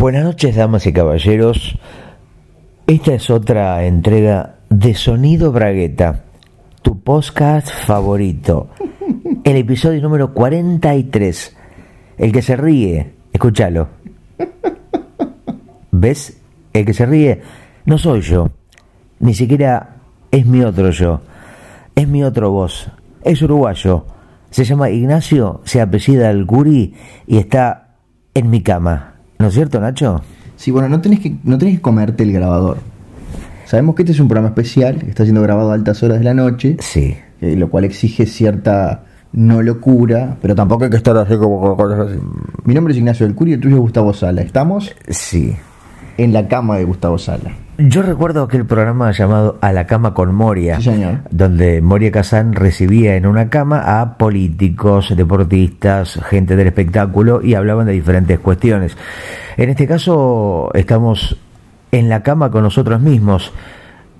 Buenas noches, damas y caballeros. Esta es otra entrega de Sonido Bragueta, tu podcast favorito. El episodio número 43. El que se ríe, escúchalo. ¿Ves? El que se ríe no soy yo. Ni siquiera es mi otro yo. Es mi otro voz. Es uruguayo. Se llama Ignacio, se apellida Alcuri y está en mi cama. ¿No es cierto, Nacho? Sí, bueno, no tenés que, no tenés que comerte el grabador. Sabemos que este es un programa especial, que está siendo grabado a altas horas de la noche, Sí. eh, lo cual exige cierta no locura, pero tampoco hay que estar así como con cosas así. Mi nombre es Ignacio del Curio y el tuyo es Gustavo Sala. Estamos Sí. En la cama de Gustavo Sala. Yo recuerdo aquel programa llamado A la cama con Moria, Sí, donde Moria Kazan recibía en una cama a políticos, deportistas, gente del espectáculo y hablaban de diferentes cuestiones. En este caso estamos en la cama con nosotros mismos.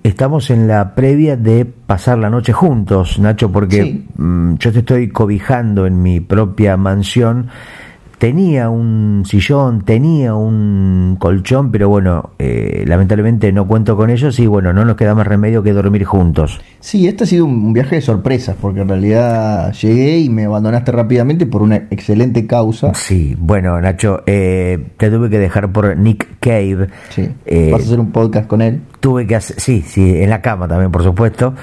Estamos en la previa de pasar la noche juntos, Nacho, porque Sí. mm, yo te estoy cobijando en mi propia mansión. Tenía un sillón, tenía un colchón, pero bueno, eh, lamentablemente no cuento con ellos y bueno, no nos queda más remedio que dormir juntos. Sí, este ha sido un viaje de sorpresas, porque en realidad llegué y me abandonaste rápidamente por una excelente causa. Sí, bueno, Nacho, eh, te tuve que dejar por Nick Cave. Sí, Eh, vas a hacer un podcast con él. tuve que hacer, sí, sí, en la cama también, por supuesto.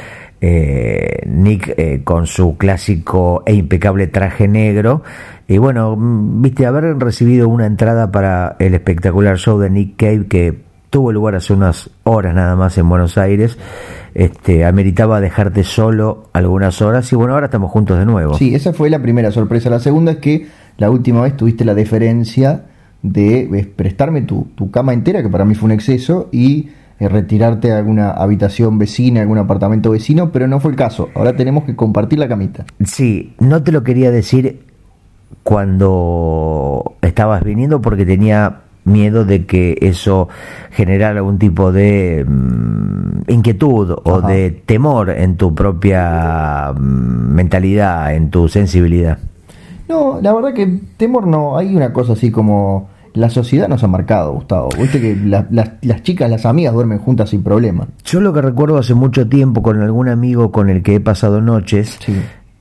Eh, Nick eh, con su clásico e impecable traje negro. Y bueno, mm, viste, haber recibido una entrada para el espectacular show de Nick Cave que tuvo lugar hace unas horas nada más en Buenos Aires, este, ameritaba dejarte solo algunas horas y bueno, ahora estamos juntos de nuevo. Sí, esa fue la primera sorpresa. La segunda es que la última vez tuviste la deferencia de prestarme tu, tu cama entera, que para mí fue un exceso, y eh, retirarte a alguna habitación vecina, algún apartamento vecino, pero no fue el caso. Ahora tenemos que compartir la camita. Sí, no te lo quería decir cuando estabas viniendo porque tenía miedo de que eso generara algún tipo de mm, inquietud o de temor en tu propia mm, mentalidad, en tu sensibilidad. No, la verdad que temor no. Hay una cosa así como la sociedad nos ha marcado, Gustavo. Viste que la- las- las chicas, las amigas duermen juntas sin problema. Yo lo que recuerdo hace mucho tiempo con algún amigo con el que he pasado noches Sí.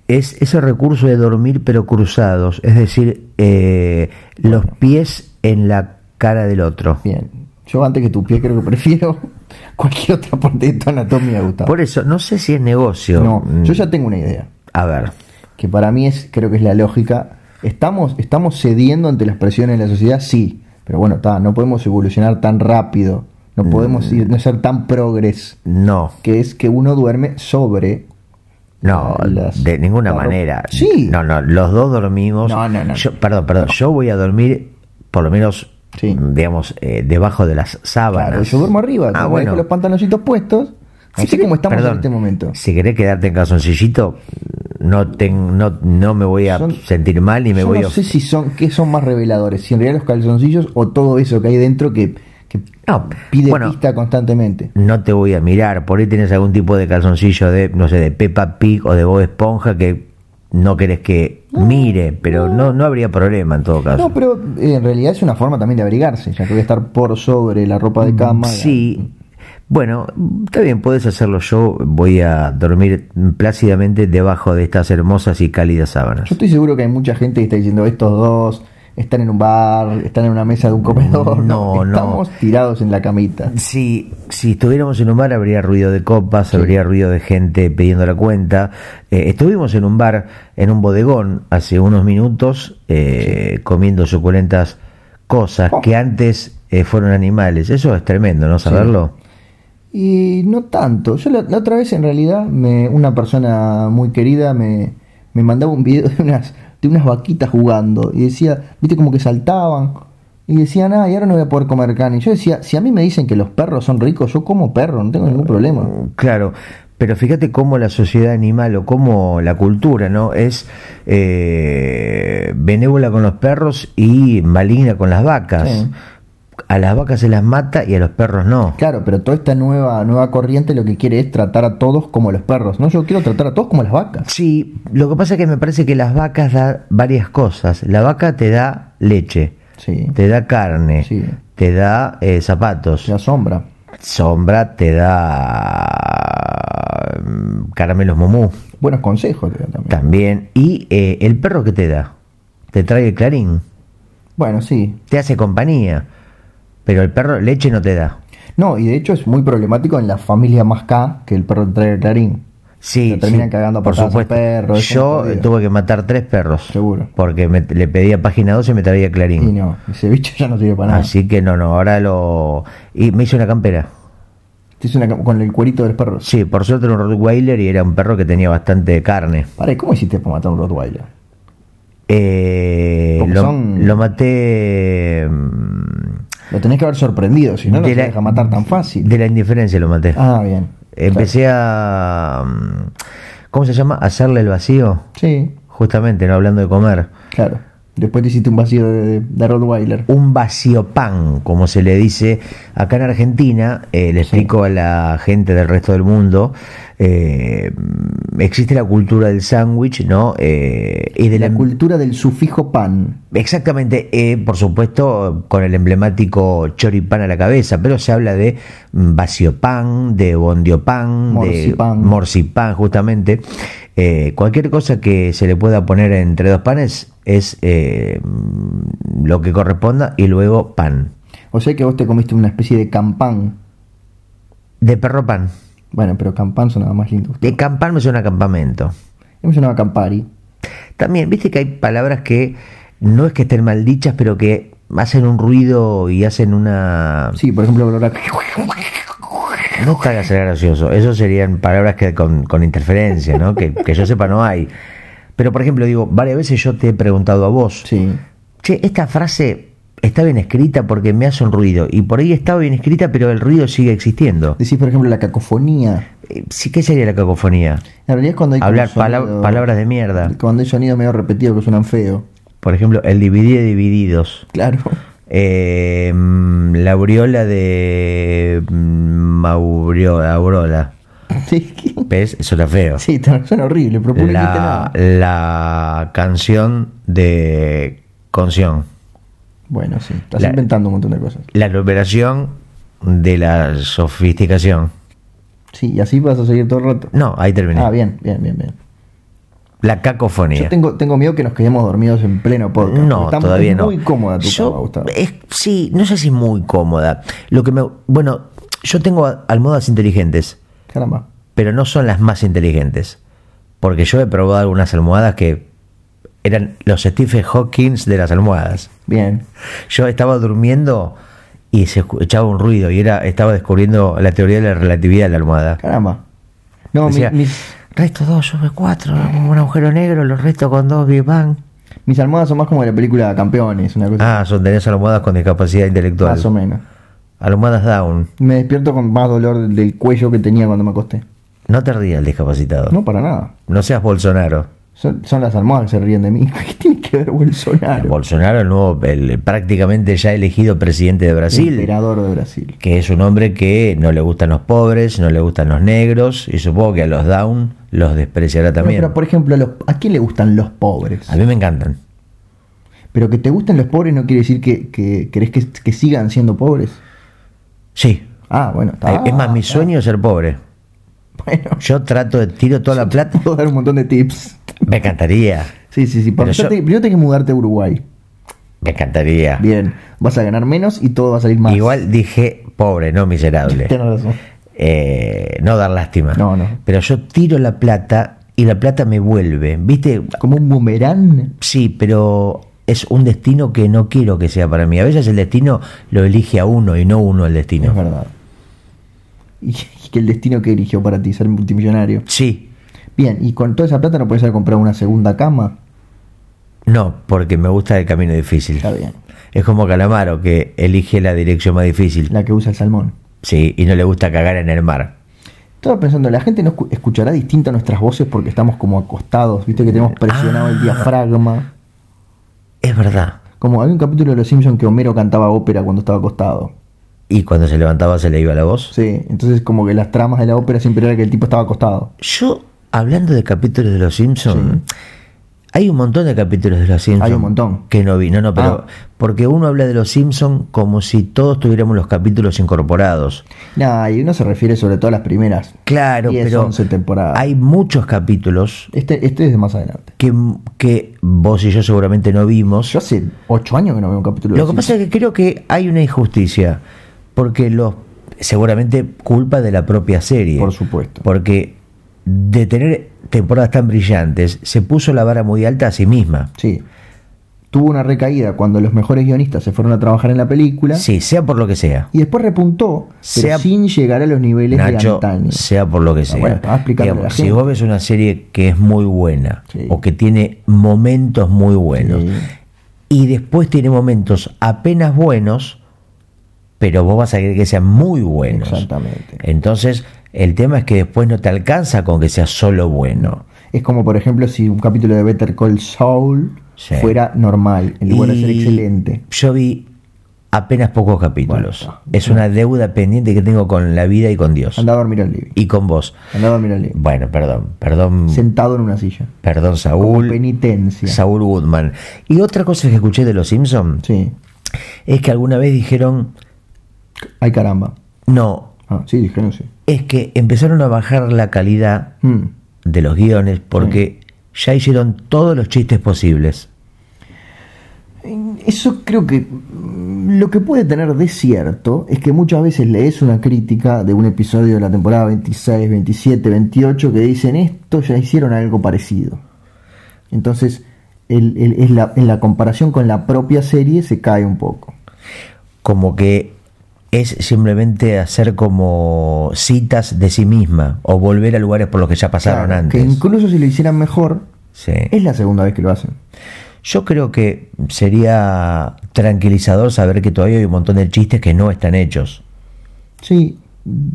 Es ese recurso de dormir pero cruzados, es decir, eh, los pies en la cara del otro. Bien. Yo antes que tu pie creo que prefiero cualquier otra parte de tu anatomía, Gustavo. Por eso, no sé si es negocio. No, Mm, yo ya tengo una idea. A ver. que para mí es, creo que es la lógica. ¿Estamos, estamos cediendo ante las presiones de la sociedad? Sí, pero bueno, no podemos evolucionar tan rápido, no podemos ir, no ser tan progres, No, que es que uno duerme sobre. No, Las- de ninguna la manera. Sí. No, no, los dos dormimos. No, no, no. Yo, perdón, perdón. Yo voy a dormir, por lo menos, Sí. digamos, eh, debajo de las sábanas. Claro, yo duermo arriba, Ah, bueno. dejo los pantaloncitos puestos, así Sí, como estamos perdón, en este momento. Si querés quedarte en calzoncillito, no, ten- no, no me voy a Son- sentir mal y me Yo voy no a. sé si son, qué son más reveladores, si en realidad los calzoncillos o todo eso que hay dentro que No, pide bueno. pista constantemente. no te voy a mirar. Por ahí tenés algún tipo de calzoncillo de, no sé, de Peppa Pig o de Bob Esponja que no querés que mire, pero no, no habría problema en todo caso. No, pero eh, en realidad es una forma también de abrigarse, ya que voy a estar por sobre la ropa de cama. Mm, Sí. Bueno, está bien, puedes hacerlo yo. Voy a dormir plácidamente debajo de estas hermosas y cálidas sábanas. Yo estoy seguro que hay mucha gente que está diciendo estos dos están en un bar, están en una mesa de un comedor. No, no. Estamos tirados en la camita. Si, si estuviéramos en un bar habría ruido de copas, Sí. habría ruido de gente pidiendo la cuenta. Eh, estuvimos en un bar, en un bodegón, hace unos minutos, eh, comiendo suculentas cosas Oh. que antes eh, fueron animales. Eso es tremendo, ¿no? Saberlo. Y no tanto. Yo la, la otra vez en realidad me, una persona muy querida me, me mandaba un video de unas, de unas vaquitas jugando y decía, viste como que saltaban y decían, ah, y ahora no voy a poder comer carne. Y yo decía, si a mí me dicen que los perros son ricos, yo como perro, no tengo ningún problema. Claro, pero fíjate cómo la sociedad animal o cómo la cultura no es eh, benévola con los perros y maligna con las vacas. Sí. A las vacas se las mata y a los perros no. Claro, pero toda esta nueva, nueva corriente lo que quiere es tratar a todos como los perros. No, yo quiero tratar a todos como las vacas. Sí, lo que pasa es que me parece que las vacas dan varias cosas. La vaca te da leche, Sí. te da carne, Sí. te da eh, zapatos. La sombra. Sombra te da mm, caramelos momú Buenos consejos te da también. también. Y eh, el perro que te da, te trae el clarín, Bueno, sí. te hace compañía. Pero el perro leche no te da. No, y de hecho es muy problemático en la familia más K que el perro el clarín. Sí, Se terminan sí, cagando por supuesto. perro, Yo tuve que matar tres perros. Seguro. Porque me- le pedía página 12 y me traía clarín. Y no, ese bicho ya no sirve para nada. Así que no, no, ahora lo... Y me hice una campera. Te hice una cam- con el cuerito de los perros. Sí, por suerte era un Rottweiler y era un perro que tenía bastante carne. Para, ¿cómo hiciste para matar un Rottweiler? Eh, lo, son- lo maté... Lo tenés que haber sorprendido, si no, no la- deja matar tan fácil. De la indiferencia lo maté. Ah, bien. Empecé a... mm, ¿Cómo se llama? Hacerle el vacío. Sí, Justamente, no hablando de comer. claro. Después te hiciste un vacío de, de Rottweiler. un vacío pan, como se le dice acá en Argentina, eh, le explico a la gente del resto del mundo, eh, existe la cultura del sándwich, ¿no? Eh, y de La la, cultura del sufijo pan. Exactamente, eh, por supuesto, con el emblemático choripán a la cabeza, pero se habla de mm, vacío pan, de bondio-pan, Morcipán. de morcipán, justamente. Eh, cualquier cosa que se le pueda poner entre dos panes es eh, lo que corresponda y luego pan. O sea que vos te comiste una especie de campán. De perro pan. Bueno, pero campán sonaba más lindo. De campán me suena a campamento. Me sonaba campari. También, viste que hay palabras que no es que estén mal dichas, pero que hacen un ruido y hacen una... Sí, por ejemplo, olor a- No está a ser gracioso. Eso serían palabras que con, con interferencia, ¿no? Que, que yo sepa no hay. Pero, por ejemplo, digo, varias veces yo te he preguntado a vos, Sí. che, esta frase está bien escrita porque me hace un ruido. Y por ahí está bien escrita, pero el ruido sigue existiendo. Decís, por ejemplo, la cacofonía. Eh, Sí, ¿qué sería la cacofonía? En realidad es cuando hay Hablar sonido- palabras de mierda. Cuando hay sonidos medio repetidos que suenan feo. Por ejemplo, el dividir de divididos. Claro. Eh, mm, la aureola de mm, Mauriola, Aurola. Sí, ¿Ves? Suena feo. sí suena horrible, pero por la, la canción de Conción. Bueno, sí. Estás la- inventando un montón de cosas. La numeración de la sofisticación. Sí, y así vas a seguir todo el rato. No, ahí terminé. Ah, bien, bien, bien, bien. La cacofonía. Yo tengo, tengo miedo que nos quedemos dormidos en pleno podcast. No, está todavía es no. muy cómoda tu Yo- cama, Gustavo. es- sí, no sé si muy cómoda. Lo que me, bueno, yo tengo almohadas inteligentes, Caramba. pero no son las más inteligentes, porque yo he probado algunas almohadas que eran los Stephen Hawking de las almohadas. Bien. Yo estaba durmiendo y se escuchaba un ruido y era estaba descubriendo la teoría de la relatividad de la almohada. Caramba. No, mi- Decía, mis, resto 2 sobre 4, un agujero negro, los resto con 2, Big Bang. mis almohadas son más como de la película Campeones, una cosa Ah, son tenés almohadas con discapacidad intelectual. más o menos. Almohadas down. Me despierto con más dolor del cuello que tenía cuando me acosté. No te rías el discapacitado. No, para nada. No seas Bolsonaro. Son, son las almohadas que se ríen de mí. ¿Qué tiene que ver Bolsonaro? Bolsonaro, el nuevo, el prácticamente ya elegido presidente de Brasil. Emperador de Brasil. Que es un hombre que no le gustan los pobres, no le gustan los negros y supongo que a los down los despreciará No, también. pero por ejemplo, a, los- ¿a quién le gustan los pobres? A mí me encantan. Pero que te gusten los pobres no quiere decir que, que querés que, que sigan siendo pobres. Sí. Ah, bueno, está. es más, mi sueño es ser pobre. Bueno, Yo trato de tiro toda la plata. puedo dar un montón de tips. Me encantaría. Sí, sí, sí. Pero yo- primero tenés que mudarte a Uruguay. Me encantaría. Bien, vas a ganar menos y todo va a salir más. Igual dije pobre, no miserable. Tienes razón. Eh, no dar lástima. No, no. Pero yo tiro la plata y la plata me vuelve. ¿Viste? Como un boomerang. Sí, pero es un destino que no quiero que sea para mí. A veces el destino lo elige a uno y no uno el destino. Es verdad. Y, que el destino que eligió para ti, ser multimillonario. Sí. Bien, y con toda esa plata no puedes haber comprado una segunda cama. No, porque me gusta el camino difícil. Está bien. Es como Calamaro, que elige la dirección más difícil. La que usa el salmón. Sí, y no le gusta cagar en el mar. Estaba pensando, la gente no escu- escuchará distinto nuestras voces porque estamos como acostados, viste que tenemos presionado el Ah. diafragma. Es verdad. Como hay un capítulo de Los Simpsons que Homero cantaba ópera cuando estaba acostado. Y cuando se levantaba se le iba la voz. Sí, entonces como que las tramas de la ópera siempre era que el tipo estaba acostado. Yo, hablando de capítulos de Los Simpsons, Hay un montón de capítulos de Los Simpsons. Hay un montón. Que no vi, no, no, pero. Ah. Porque uno habla de Los Simpsons como si todos tuviéramos los capítulos incorporados. Nah, y uno se refiere sobre todo a las primeras. Claro, 10, pero 11 temporadas. hay muchos capítulos Este, este es de más adelante. que, que vos y yo seguramente no vimos. Yo hace 8 años que no veo un capítulo de Lo que pasa es que creo que hay una injusticia, porque los seguramente culpa de la propia serie. Por supuesto. Porque de tener temporadas tan brillantes, se puso la vara muy alta a sí misma. Sí. Tuvo una recaída cuando los mejores guionistas se fueron a trabajar en la película. Sí, sea por lo que sea. Y después repuntó, pero Sea- sin llegar a los niveles de antaño. sea por lo que sea. bueno, a la si vos ves una serie que es muy buena Sí. o que tiene momentos muy buenos Sí. y después tiene momentos apenas buenos, pero vos vas a querer que sean muy buenos. Exactamente. Entonces, el tema es que después no te alcanza con que sea solo bueno. Es como, por ejemplo, si un capítulo de Better Call Saul Sí. fuera normal, en lugar de ser Y excelente. Yo vi apenas pocos capítulos. Bueno, es una deuda pendiente que tengo con la vida y con Dios. Anda a dormir al living. Y con vos. Anda a dormir al living. Bueno, perdón, perdón, Sentado en una silla. perdón Como Saúl. penitencia. Saúl Goodman. Y otra cosa que escuché de los Simpsons Sí. es que alguna vez dijeron, Ay, caramba. no, Ah, sí, dijeron sí. Es que empezaron a bajar la calidad Mm. de los guiones porque ya hicieron todos los chistes posibles. Eso creo que mm, lo que puede tener de cierto es que muchas veces lees una crítica de un episodio de la temporada 26, 27, 28 que dicen esto ya hicieron algo parecido. Entonces, el- el- es la- en la comparación con la propia serie se cae un poco. Como que es simplemente hacer como citas de sí misma o volver a lugares por los que ya pasaron Claro, antes. Que incluso si lo hicieran mejor, Sí. es la segunda vez que lo hacen. Yo creo que sería tranquilizador saber que todavía hay un montón de chistes que no están hechos. Sí,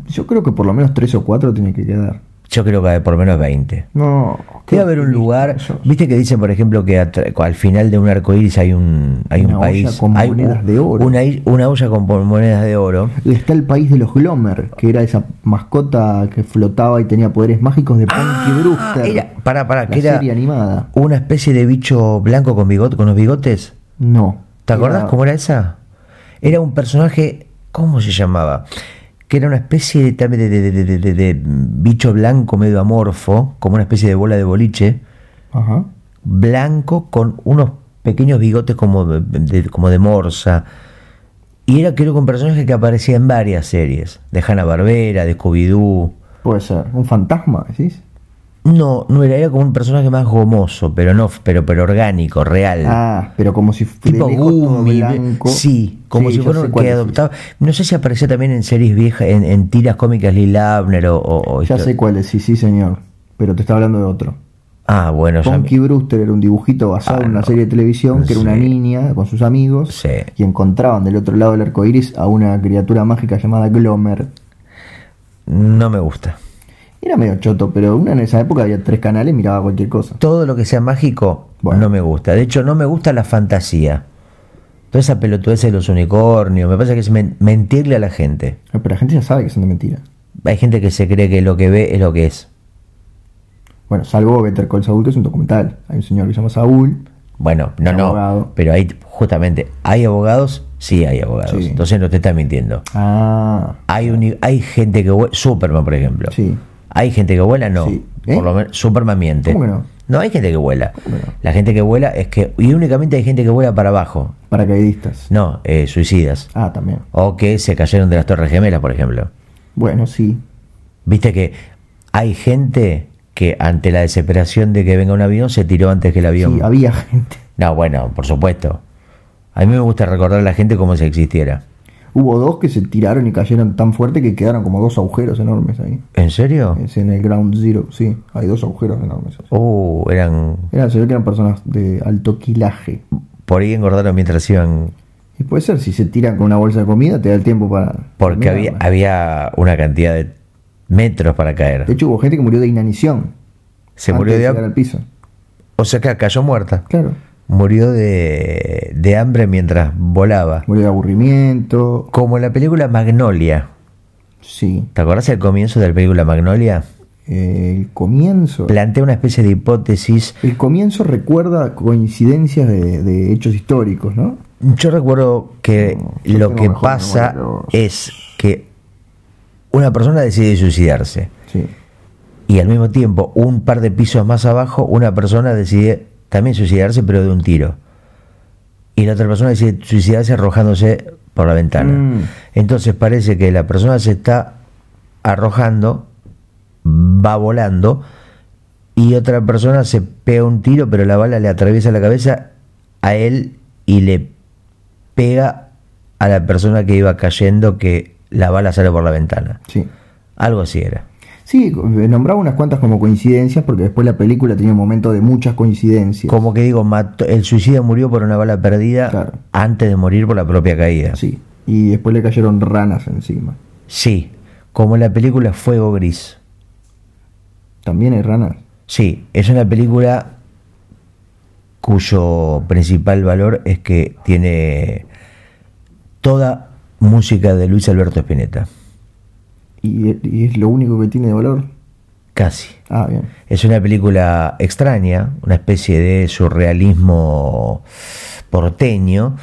yo creo que por lo menos tres o cuatro tiene que quedar. Yo creo que hay por lo menos 20. No. Debe haber un lugar, viste que dicen por ejemplo que al final de un arco iris hay un, hay Una un olla país, con hay monedas un- de oro. Una, una olla con monedas de oro. Está el país de los Glomer, que era esa mascota que flotaba y tenía poderes mágicos de Punky Ah, Brewster. era, para, para, la que era serie animada. una especie de bicho blanco con bigote, con los bigotes. No. ¿Te acordás Era- cómo era esa? Era un personaje, ¿cómo se llamaba? Que era una especie de, también de, de- de- bicho blanco medio amorfo, como una especie de bola de boliche, Ajá. blanco con unos pequeños bigotes como de, de- como de morsa. Y era creo que un personaje que aparecía en varias series, de Hanna Barbera, de Scooby-Doo. Puede ser. ¿Un fantasma, decís? No, no era, era como un personaje más gomoso, pero no, pero, pero orgánico, real. Ah, pero como si fuera blanco. sí, como Sí, si fuera que adoptaba. No sé si aparecía también en series viejas, en, en tiras cómicas Lil Abner o, o- Ya sé cuál es, sí, sí, señor. Pero te estaba hablando de otro. Ah, bueno, ya Punky Brewster era un dibujito basado Ah, en una no. serie de televisión que era una niña con sus amigos Sí. y encontraban del otro lado del arco iris a una criatura mágica llamada Glomer. no me gusta. Era medio choto, pero una en esa época había tres canales, miraba cualquier cosa. Todo lo que sea mágico Bueno. no me gusta. De hecho, no me gusta la fantasía. Toda esa pelotudez de los unicornios, me parece que es men- mentirle a la gente. Pero la gente ya sabe que son de mentira. Hay gente que se cree que lo que ve es lo que es. Bueno, salvo Better Call Saul, que es un documental. Hay un señor que se llama Saúl. Bueno, no, no. Abogado. Pero hay, justamente, ¿hay abogados? Sí, hay abogados. Sí. Entonces no te está mintiendo. Ah, Hay, uni- hay gente que Superman por ejemplo. sí. Hay gente que vuela, no. Sí. ¿Eh? Por lo menos Superman miente. ¿Cómo que no? No, hay gente que vuela. La gente que vuela es que. Y únicamente hay gente que vuela para abajo. Paracaidistas. No, eh, suicidas. Ah, también. O que se cayeron de las Torres Gemelas, por ejemplo. Bueno, sí. Viste que hay gente que ante la desesperación de que venga un avión se tiró antes que el avión. Sí, había gente. No, bueno, por supuesto. A mí me gusta recordar a la gente como si existiera. Hubo dos que se tiraron y cayeron tan fuerte que quedaron como dos agujeros enormes ahí. ¿En serio? Es en el Ground Zero, sí. Hay dos agujeros enormes. Uh, eran. Eran, se ve que eran personas de alto quilaje. Por ahí engordaron mientras iban. Y puede ser, si se tiran con una bolsa de comida, te da el tiempo para. Porque había, había una cantidad de metros para De caer. hecho, hubo gente que murió de inanición. Se murió de al piso. O sea que cayó muerta. Claro. Murió de, de hambre mientras volaba. Murió de aburrimiento. Como la película Magnolia. Sí. ¿Te acordás del comienzo de la película Magnolia? El comienzo. Plantea una especie de hipótesis. El comienzo recuerda coincidencias de, de hechos históricos, ¿no? Yo recuerdo que No, yo lo que pasa memoria es que una persona decide suicidarse Sí. y al mismo tiempo, un par de pisos más abajo, una persona decide también suicidarse, pero de un tiro. Y la otra persona decide suicidarse arrojándose por la ventana. Mm. Entonces parece que la persona se está arrojando, va volando, y otra persona se pega un tiro, pero la bala le atraviesa la cabeza a él y le pega a la persona que iba cayendo que la bala sale por la ventana. Sí. Algo así era. Sí, nombraba unas cuantas como coincidencias porque después la película tenía un momento de muchas coincidencias. Como que digo, mató- el suicida murió por una bala perdida Claro. antes de morir por la propia caída. Sí. Y después le cayeron ranas encima. Sí, como en la película Fuego Gris. También hay ranas. Sí, es una película cuyo principal valor es que tiene toda música de Luis Alberto Spinetta. Y, y es lo único que tiene de valor. Casi. Ah, bien. Es una película extraña, una especie de surrealismo porteño.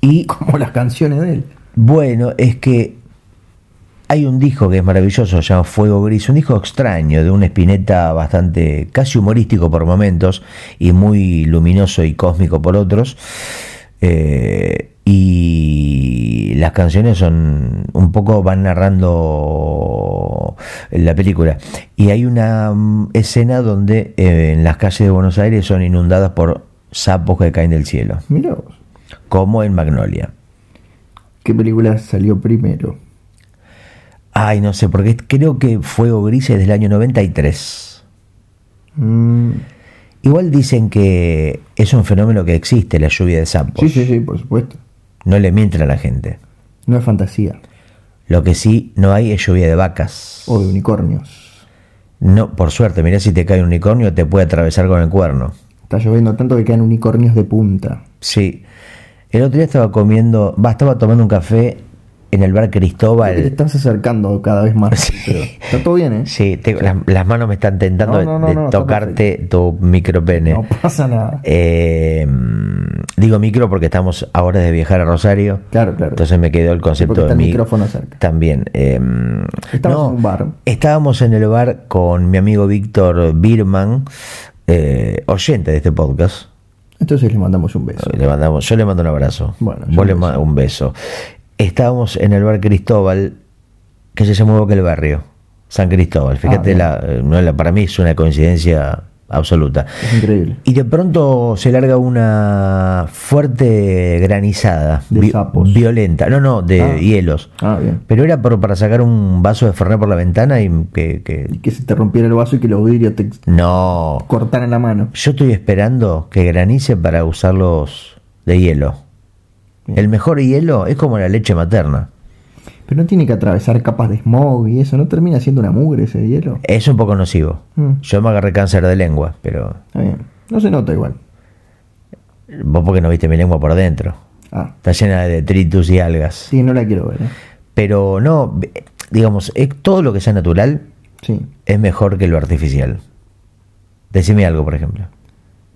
Y Como las canciones de él. bueno, es que hay un disco que es maravilloso, se llama Fuego Gris, un disco extraño, de un Spinetta bastante, casi humorístico por momentos, y muy luminoso y cósmico por otros. Eh, y las canciones son un poco van narrando la película y hay una mm, escena donde eh, en las calles de Buenos Aires son inundadas por sapos que caen del cielo Mira vos. como en Magnolia ¿Qué película salió primero? Ay, no sé, porque creo que Fuego Gris es del año 93. Mm, Igual dicen que es un fenómeno que existe, la lluvia de sapos. sí, sí, sí, por supuesto. No le mienten a la gente. No es fantasía. Lo que sí no hay es lluvia de vacas. O de unicornios. No, por suerte, mirá si te cae un unicornio te puede atravesar con el cuerno. Está lloviendo tanto que quedan unicornios de punta. Sí. El otro día estaba comiendo, va, estaba tomando un café en el bar que Te Cristóbal. estás acercando cada vez más. pero está todo bien, ¿eh? Sí, tengo- las, las manos me están tentando No, no, de no, tocarte tu micropene. No pasa nada. Eh, digo micro porque estamos ahora de viajar a Rosario. Claro, claro. Entonces me quedó el porque concepto está de el mi- micrófono cerca. También. eh, Estamos no, en un bar. Estábamos en el bar con mi amigo Víctor Birman, eh, oyente de este podcast. Entonces le mandamos un beso. Le mandamos, yo le mando un abrazo. Bueno, yo Vos le mando un beso. Estábamos en el bar Cristóbal, que se igual que el barrio, San Cristóbal. Fíjate, bien. la, no, la- para mí es una coincidencia absoluta. Es increíble. Y de pronto se larga una fuerte granizada. De sapos. Violenta. No, no, de Ah. hielos. Ah, bien. Pero era por- para sacar un vaso de Fernet por la ventana y que... que- Y que se te rompiera el vaso y que los vidrios te No. cortaran la mano. Yo estoy esperando que granice para usarlos de hielo. El mejor hielo es como la leche materna. Pero no tiene que atravesar capas de smog y eso. ¿No termina siendo una mugre ese hielo? Es un poco nocivo. Mm, Yo me agarré cáncer de lengua, pero está bien. No se nota igual. vos porque no viste mi lengua por dentro. Ah, Está llena de detritus y algas. sí, no la quiero ver. ¿eh? Pero no, digamos, es- todo lo que sea natural Sí. es mejor que lo artificial. Decime algo, por ejemplo.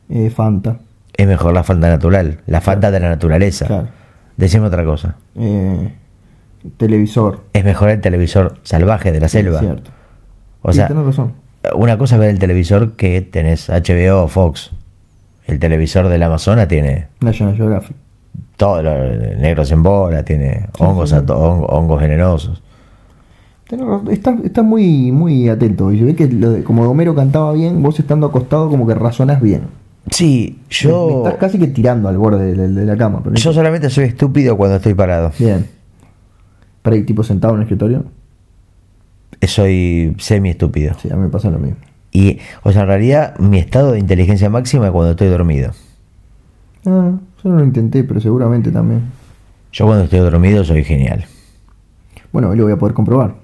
Eh, Fanta. Es mejor la falta natural, la falta de la naturaleza. Claro. Decime otra cosa. Eh, televisor. Es mejor el televisor salvaje de la selva. Sí, Cierto. O Sí, sea, tenés razón. una cosa es ver el televisor que tenés HBO o Fox. El televisor del Amazonas tiene National Geographic. todo, lo- negros en bola, tiene Sí, hongos, sí, hongos venenosos. Tenés razón. Está, está muy, muy atento. Y se ve que lo de- como Homero cantaba bien, vos estando acostado como que razonás bien. Sí, Me yo, estás casi que tirando al borde de, la- de la cama. Pero yo solamente soy estúpido cuando estoy parado. Bien. Para ir tipo sentado en el escritorio. Soy semi estúpido. Sí, a mí me pasa lo mismo. Y, o sea, en realidad mi estado de inteligencia máxima es cuando estoy dormido. Ah, yo no lo intenté, pero seguramente también. Yo cuando estoy dormido soy genial. Bueno, hoy lo voy a poder comprobar.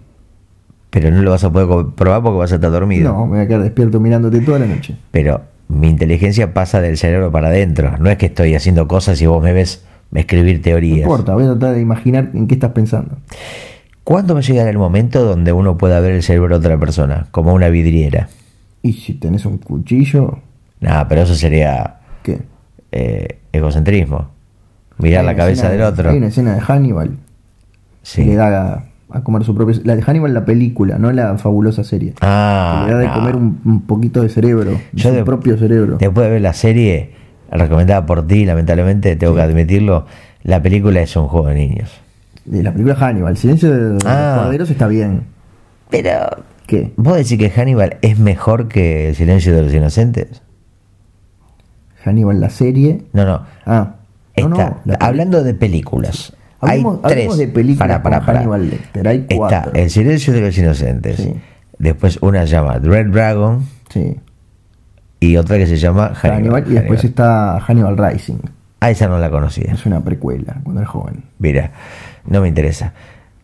Pero no lo vas a poder comprobar porque vas a estar dormido. No, me voy a quedar despierto mirándote toda la noche. Pero mi inteligencia pasa del cerebro para adentro. No es que estoy haciendo cosas y vos me ves escribir No teorías. importa, voy a tratar de imaginar en qué estás pensando. ¿Cuándo va a llegar el momento donde uno pueda ver el cerebro de otra persona? Como una vidriera. Y si tenés un cuchillo, Nada, pero eso sería ¿qué? eh, egocentrismo. Mirar la cabeza del de- otro. Hay una escena de Hannibal Sí. que le da a, comer su propio. La de Hannibal, la película, no la fabulosa serie. Ah, le da de no. comer un, un poquito de cerebro, Yo su de- propio cerebro. Después de ver la serie, recomendada por ti, lamentablemente, tengo que admitirlo, la película es un juego de niños. De la película Hannibal, Silencio de los Ah. Corderos está bien. Pero, ¿Qué? ¿vos decís que Hannibal es mejor que El silencio de los inocentes? Hannibal, la serie. No, no. Ah, no, no, hablando de películas. Hablemos- hay tres. de películas pará, con pará. Hannibal Lecter, hay Está. El silencio de los inocentes. Sí. Después una se llama Red Dragon Sí, y otra que se llama Hannibal. Hannibal, y después está Hannibal Rising. Ah, esa no la conocía. Es una precuela cuando era joven. Mira, no me interesa.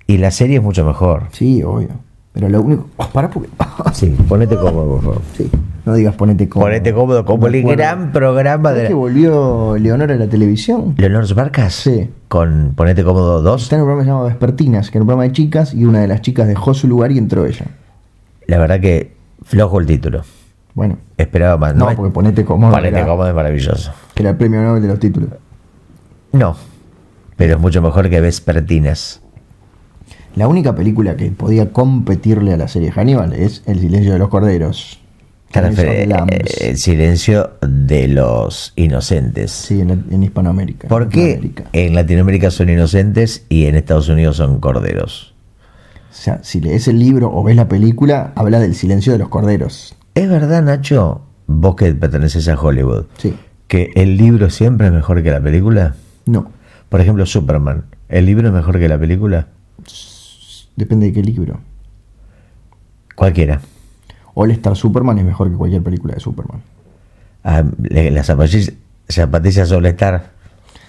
Y la serie es mucho mejor. Sí, obvio. Pero lo único. Oh, pará porque. Sí, ponete cómodo, por favor. sí, no digas ponete cómodo. Ponete cómodo, como el gran programa ¿Sabés de que volvió Leonor a la televisión? Leonor Barcas. Sí. Con Ponete cómodo 2. Está en un programa que se llama Vespertinas, que era un programa de chicas, y una de las chicas dejó su lugar y entró ella. La verdad que flojo el título. Bueno, Esperaba más. no, porque ponete cómodo. Ponete era, cómodo es maravilloso. era el premio Nobel de los títulos. No, pero es mucho mejor que Vespertinas. La única película que podía competirle a la serie Hannibal es El silencio de los corderos. Eh, el silencio de los inocentes. Sí, en, en Hispanoamérica. ¿Por qué en Latinoamérica son inocentes y en Estados Unidos son corderos? O sea, si lees el libro o ves la película, habla del silencio de los corderos. ¿Es verdad, Nacho, vos que perteneces a Hollywood, Sí. que el libro siempre es mejor que la película? No. Por ejemplo, Superman. ¿El libro es mejor que la película? Depende de qué libro. Cualquiera. All Star Superman es mejor que cualquier película de Superman. Ah, las zapatillas, All Star.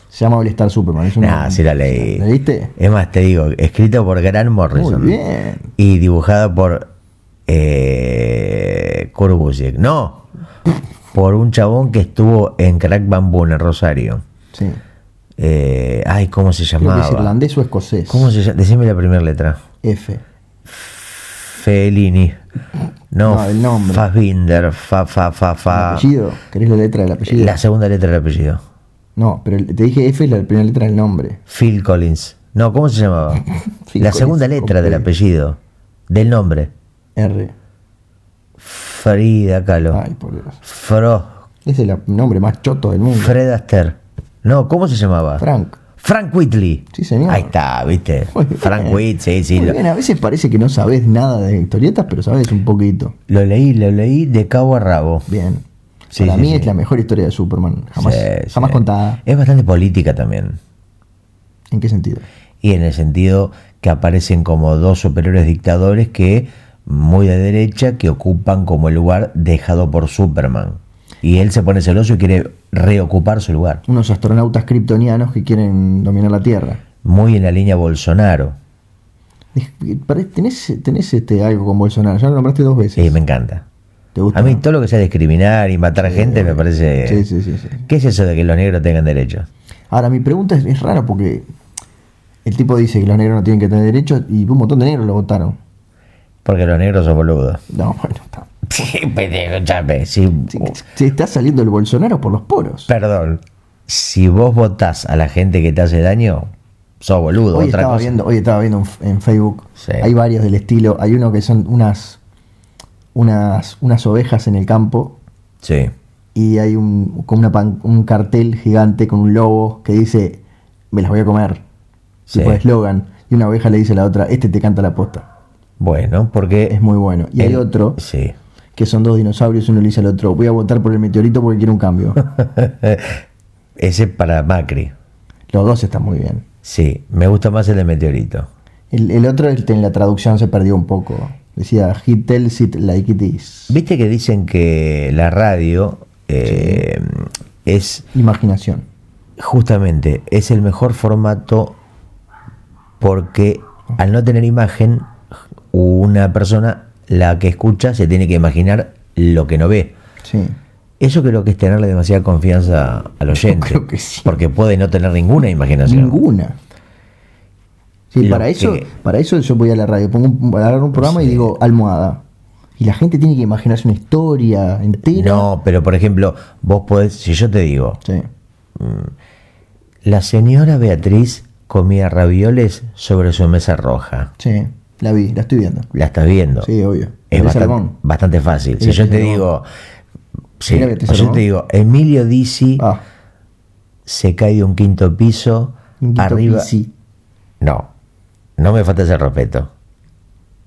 Se llama All Star Superman. Es una, Nah, sí la leí. ¿La leíste? Es más, te digo, escrita por Grant Morrison. Muy bien. Y dibujada por eh. No, por un chabón que estuvo en Crack Bamboo en Rosario. Sí. Eh, ay, ¿cómo se Creo que llamaba? es irlandés o escocés. ¿Cómo se llama? Decime la primera letra. F. Fellini. No, No, el nombre. Fassbinder, fa, fa, fa, ¿El fa. apellido? ¿Querés la letra del apellido? La segunda letra del apellido. No, pero te dije F, la primera letra del nombre. Phil Collins. No, ¿cómo se llamaba? La Collins, segunda letra del apellido. Del nombre. R. Frida Kahlo. Ay, por Dios. Fro. Es el nombre más choto del mundo. Fred Astaire. No, ¿cómo se llamaba? Frank. Frank Whitley. Sí, señor. Ahí está, ¿viste? Muy. Frank Whitley, sí, sí. Muy Lo, bien, a veces parece que no sabes nada de historietas, pero sabes un poquito. lo leí, lo leí de cabo a rabo. Bien. Sí, Para sí, mí sí. es la mejor historia de Superman. Jamás, jamás contada. Es bastante política también. ¿En qué sentido? Y en el sentido que aparecen como dos superiores dictadores que, muy de derecha, que ocupan como el lugar dejado por Superman. Y él se pone celoso y quiere reocupar su lugar. Unos astronautas kryptonianos que quieren dominar la Tierra. Muy en la línea Bolsonaro. ¿Tenés, tenés este, algo con Bolsonaro? Ya lo nombraste dos veces. Sí, me encanta. ¿Te gusta? A mí todo lo que sea discriminar y matar gente me parece... Sí, sí, sí, sí. ¿Qué es eso de que los negros tengan derechos? Ahora, mi pregunta es, es rara porque el tipo dice que los negros no tienen que tener derechos y un montón de negros lo votaron. Porque los negros son boludos. No, bueno, está. Sí, escuchame, si- Sí, Se está saliendo el Bolsonaro por los poros. Perdón. Si vos votás a la gente que te hace daño, sos boludo. Hoy Otra estaba, cosa. viendo, hoy estaba viendo en Facebook, Sí. hay varios del estilo, hay uno que son unas, unas, unas ovejas en el campo Sí. y hay un, como una pan- un cartel gigante con un lobo que dice, me las voy a comer, Sí. tipo de eslogan, y una oveja le dice a la otra, este te canta la posta, Bueno, porque. es muy bueno. Y hay otro Sí. Que son dos dinosaurios, uno le dice al otro, voy a votar por el meteorito porque quiero un cambio. Ese para Macri. Los dos están muy bien. Sí, me gusta más el de Meteorito. El, el otro, el- en la traducción se perdió un poco. Decía, he tells it like it is. Viste que dicen que la radio eh, es Imaginación. justamente es el mejor formato porque al no tener imagen, una persona, la que escucha, se tiene que imaginar lo que no ve. Sí. Eso creo que es tenerle demasiada confianza al oyente. creo que sí. Porque puede no tener ninguna imaginación. Ninguna. Sí, para eso, que- para eso yo voy a la radio, pongo un, un programa y digo almohada. Y la gente tiene que imaginarse una historia entera. No, pero por ejemplo, vos podés, si yo te digo, Sí. la señora Beatriz comía ravioles sobre su mesa roja. Sí, la vi, la estoy viendo. La estás viendo. Sí, obvio. Es bastante, bastante fácil. Si yo te digo, sí, o yo te digo, Emilio Dizzi Ah, se cae de un quinto piso un quinto arriba. pisi. No, no me falta ese respeto.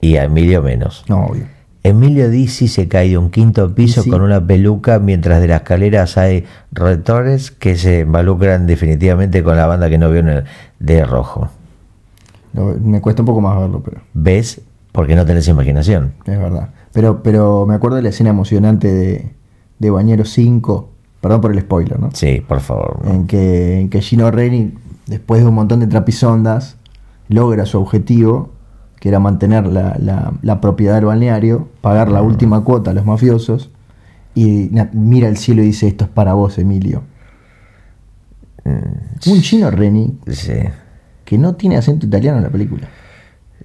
Y a Emilio menos. No, obvio. Emilio Dizzi se cae de un quinto piso Sí. con una peluca mientras de las escaleras hay retores que se involucran definitivamente con la banda que no vio en el- de rojo. Me cuesta un poco más verlo, pero ¿Ves? Porque no tenés imaginación. es verdad. Pero, pero me acuerdo de la escena emocionante de, de Bañero 5. Perdón por el spoiler, ¿no? Sí, por favor. no. en que, en que Gino Reni, después de un montón de trapisondas, logra su objetivo, que era mantener la, la- la propiedad del balneario, pagar la última cuota a los mafiosos, y mira al cielo y dice, esto es para vos, Emilio. Un Gino Reni Sí. Que no tiene acento italiano en la película.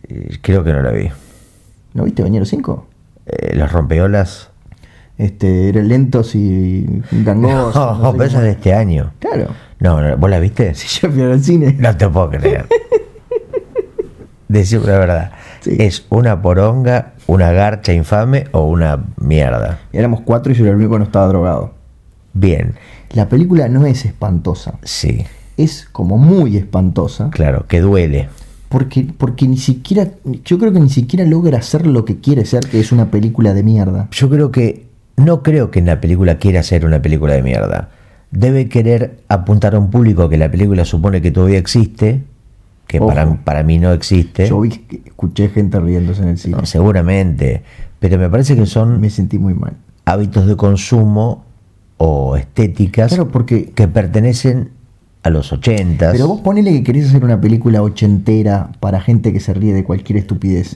Eh, Creo que no la vi. ¿No viste Bañero 5? Eh, los rompeolas. Este, eran lentos y gangosos. No, no sé pero esa cómo- es de este año. Claro. No, no, ¿vos la viste? Si yo fui al cine. No te puedo creer. Decir la verdad. Sí. ¿Es una poronga, una garcha infame o una mierda? Éramos cuatro y yo era el único que no estaba drogado. Bien, La película no es espantosa. sí, es como muy espantosa claro, que duele. porque, porque ni siquiera, yo creo que ni siquiera logra hacer lo que quiere ser, que es una película de mierda. Yo creo que, no creo que la película quiera ser una película de mierda. Debe querer apuntar a un público que la película supone que todavía existe, que Ojo. para, para mí no existe. Yo vi, escuché gente riéndose en el cine. No, seguramente, pero me parece que son Me sentí muy mal. hábitos de consumo o estéticas Claro, porque que pertenecen a los ochentas. Pero vos ponele que querés hacer una película ochentera para gente que se ríe de cualquier estupidez.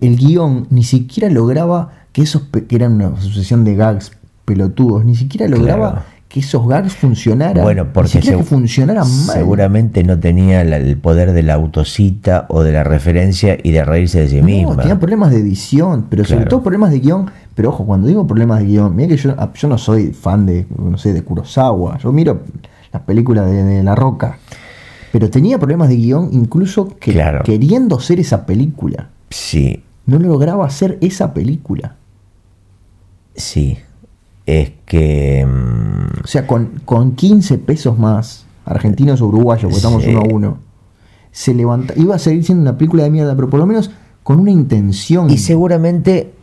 El guion ni siquiera lograba que esos que eran una sucesión de gags pelotudos, ni siquiera lograba Claro. que esos gags funcionaran. Bueno, porque segu- que funcionaran mal. seguramente no tenía el poder de la autocita o de la referencia y de reírse de sí No, misma. tenía problemas de edición, pero sobre todo problemas de guion. Pero ojo, cuando digo problemas de guion, mira que yo, ah, yo no soy fan de, no sé, de Kurosawa. Yo miro las películas de, de La Roca. Pero tenía problemas de guion incluso que, Claro. queriendo hacer esa película. Sí, No lograba hacer esa película. sí. Es que. mm, O sea, con, con 15 pesos más, argentinos o uruguayos, porque estamos Sí. uno a uno, se levanta, iba a seguir siendo una película de mierda, pero por lo menos con una intención. Y seguramente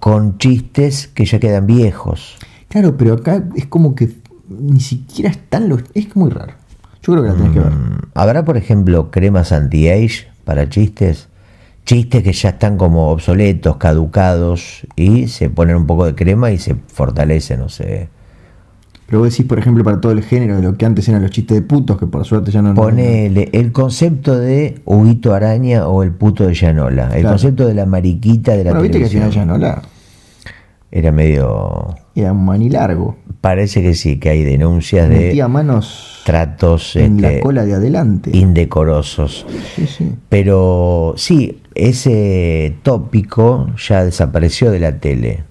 con chistes que ya quedan viejos. Claro, pero acá es como que ni siquiera están los. Es muy raro. Yo creo que la tenés que ver. Mm, ¿Habrá, por ejemplo, cremas anti-age para chistes? Chistes que ya están como obsoletos, caducados, y se ponen un poco de crema y se fortalecen, no sé. Pero vos decís, por ejemplo, para todo el género de lo que antes eran los chistes de putos, que por suerte ya no. no- Ponele el concepto de Huguito Araña o el puto de Llanola. El Claro. concepto de la mariquita de la Bueno, viste que al televisión. final ya no la. Era medio... Era un maní largo. Parece que sí, que hay denuncias de Metía manos tratos en la este, cola de adelante. indecorosos. Sí, sí. Pero sí, ese tópico ya desapareció de la tele.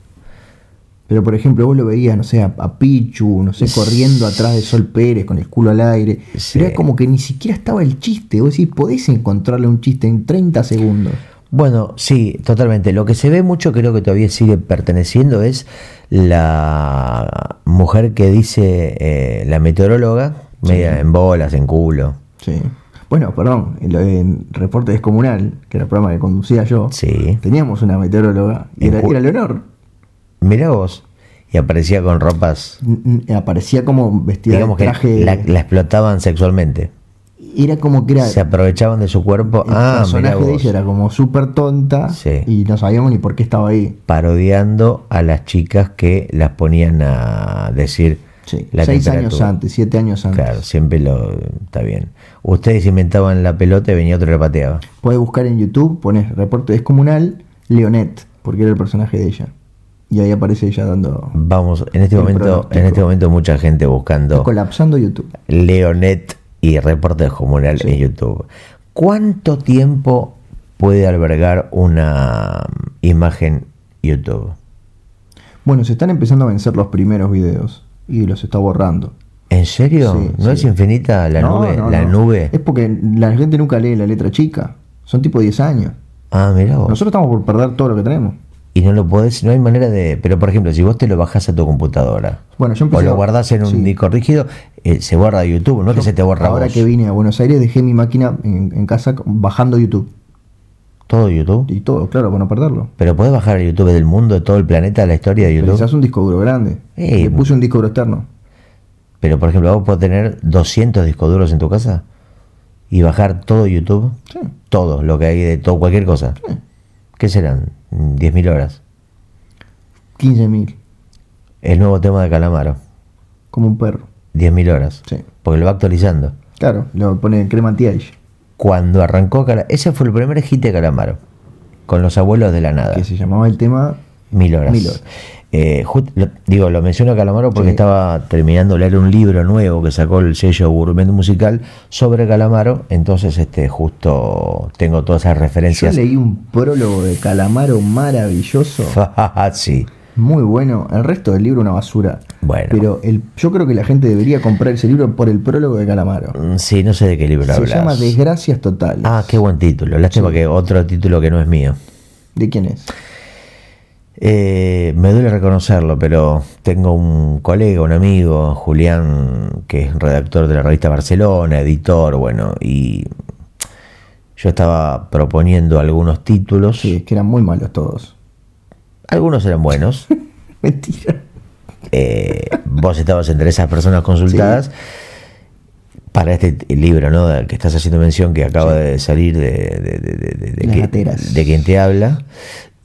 Pero por ejemplo, vos lo veías, no sé, a, a Pichu, no sé, corriendo atrás de Sol Pérez con el culo al aire. Sí. Pero era como que ni siquiera estaba el chiste. Vos decís, podés encontrarle un chiste en 30 segundos. Bueno, sí, totalmente. Lo que se ve mucho, creo que todavía sigue perteneciendo, es la mujer que dice eh, la meteoróloga, media en bolas, en culo. Sí. Bueno, perdón, en, en Reporte Descomunal, que era el programa que conducía yo, Sí. teníamos una meteoróloga y era, era Leonor. Mira vos. Y aparecía con ropas, N- Aparecía como vestida digamos de que la, la explotaban sexualmente. Era como que era. Se aprovechaban de su cuerpo. el Ah, personaje de ella era como súper tonta Sí. y no sabíamos ni por qué estaba ahí. Parodiando a las chicas que las ponían a decir Sí, la seis años antes, siete años antes. Claro, siempre lo. Está bien. Ustedes inventaban la pelota y venía otro y la pateaba. Puedes buscar en YouTube, pones reporte descomunal, Leonet, porque era el personaje de ella. Y ahí aparece ella dando. Vamos, en este momento, pronóstico. en este momento mucha gente buscando colapsando YouTube. Leonet y reportes comunal Sí. en YouTube. ¿Cuánto tiempo puede albergar una imagen YouTube? Bueno, se están empezando a vencer los primeros videos y los está borrando. ¿En serio? Sí, ¿No sí. es infinita la No, nube? no, la no. nube. Es porque la gente nunca lee la letra chica. Son tipo 10 años. Ah, mira vos. Nosotros estamos por perder todo lo que tenemos. Y no lo podés, no hay manera de. Pero por ejemplo, si vos te lo bajás a tu computadora Bueno, yo o lo a- guardás en un sí. disco rígido, eh, se borra de YouTube, no es que se te borra a Ahora vos. que vine a Buenos Aires dejé mi máquina en, en casa bajando YouTube. Todo YouTube. Y todo, claro, para no perderlo. Pero podés bajar el YouTube del mundo, de todo el planeta, la historia de YouTube. Necesitas un disco duro grande. Le puse un disco duro externo. Pero por ejemplo, vos podés tener 200 discos duros en tu casa y bajar todo YouTube, Sí. todo lo que hay de todo, cualquier cosa. Sí. ¿Qué serán? 10.000 horas. 15.000. El nuevo tema de Calamaro, Como un perro. 10.000 horas. Sí. Porque lo va actualizando. Claro, lo pone en crema anti-age. Cuando arrancó Calamaro, ese fue el primer hit de Calamaro, con los abuelos de la nada. Que se llamaba el tema. Mil horas. Mil horas. Eh, just- lo- digo, lo menciono a Calamaro porque Sí. estaba terminando de leer un libro nuevo que sacó el sello Gourmet Musical sobre Calamaro, entonces este justo tengo todas esas Yo referencias. leí un prólogo de Calamaro maravilloso. sí. Muy bueno. El resto del libro una basura. Bueno. Pero el, yo creo que la gente debería comprar ese libro por el prólogo de Calamaro. Mm, Sí, no sé de qué libro Se hablas. llama Desgracias Totales. Ah, qué buen título. Lástima que otro título que no es mío. ¿De quién es? Eh, me duele reconocerlo, pero tengo un colega, un amigo, Julián, que es redactor de la revista Barcelona, editor, bueno, y yo estaba proponiendo algunos títulos. Sí, es que eran muy malos todos. Algunos eran buenos. Mentira. Eh, vos estabas entre esas personas consultadas para este libro, ¿no? Del que estás haciendo mención, que acaba de salir de, de, de- de- de- de Las que- gateras. de quien te habla.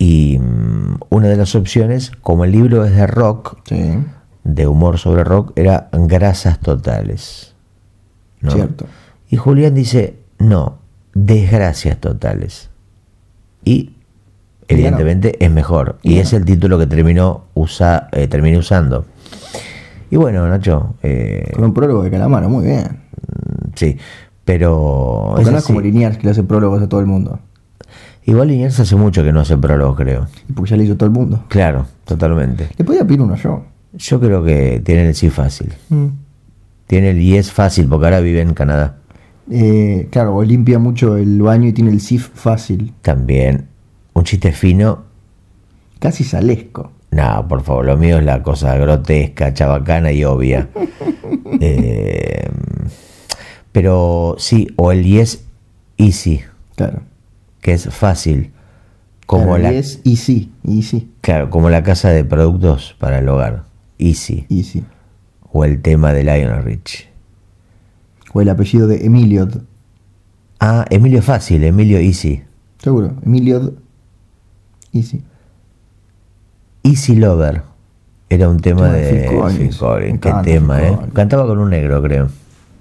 Y mm, una de las opciones, como el libro es de rock, Sí, de humor sobre rock, era grasas totales. ¿no? cierto. Y Julián dice, no, desgracias totales. Y evidentemente es mejor. Y es el título que terminó usa, eh, terminé usando. Y bueno, Nacho, eh, Con un prólogo de Calamaro, muy bien. sí, pero... Porque es no es como Liniers que le hace prólogos a todo el mundo. Igual Liniers hace mucho que no hace prólogo, creo. Y porque ya le hizo todo el mundo. Claro, totalmente. Le podía pedir uno yo. Yo creo que tiene el sí fácil. Mm. Tiene el y es fácil porque ahora vive en Canadá. Eh, claro, o limpia mucho el baño y tiene el sif fácil. También un chiste fino Casi salesco. No, por favor, lo mío es la cosa grotesca, chabacana y obvia. Eh, pero sí, o el yes easy, Claro. Que es fácil, como Claro, la, y es easy, easy, claro, como la casa de productos para el hogar, easy, easy. o el tema de Lionel Rich. O el apellido de Emilio. Ah, Emilio fácil, Emilio easy, Seguro. Emilio. Easy. Easy Lover. Era un tema de Phil Collins. Phil Collins, Me qué tema, Phil ¿eh? Cantaba con un negro, creo.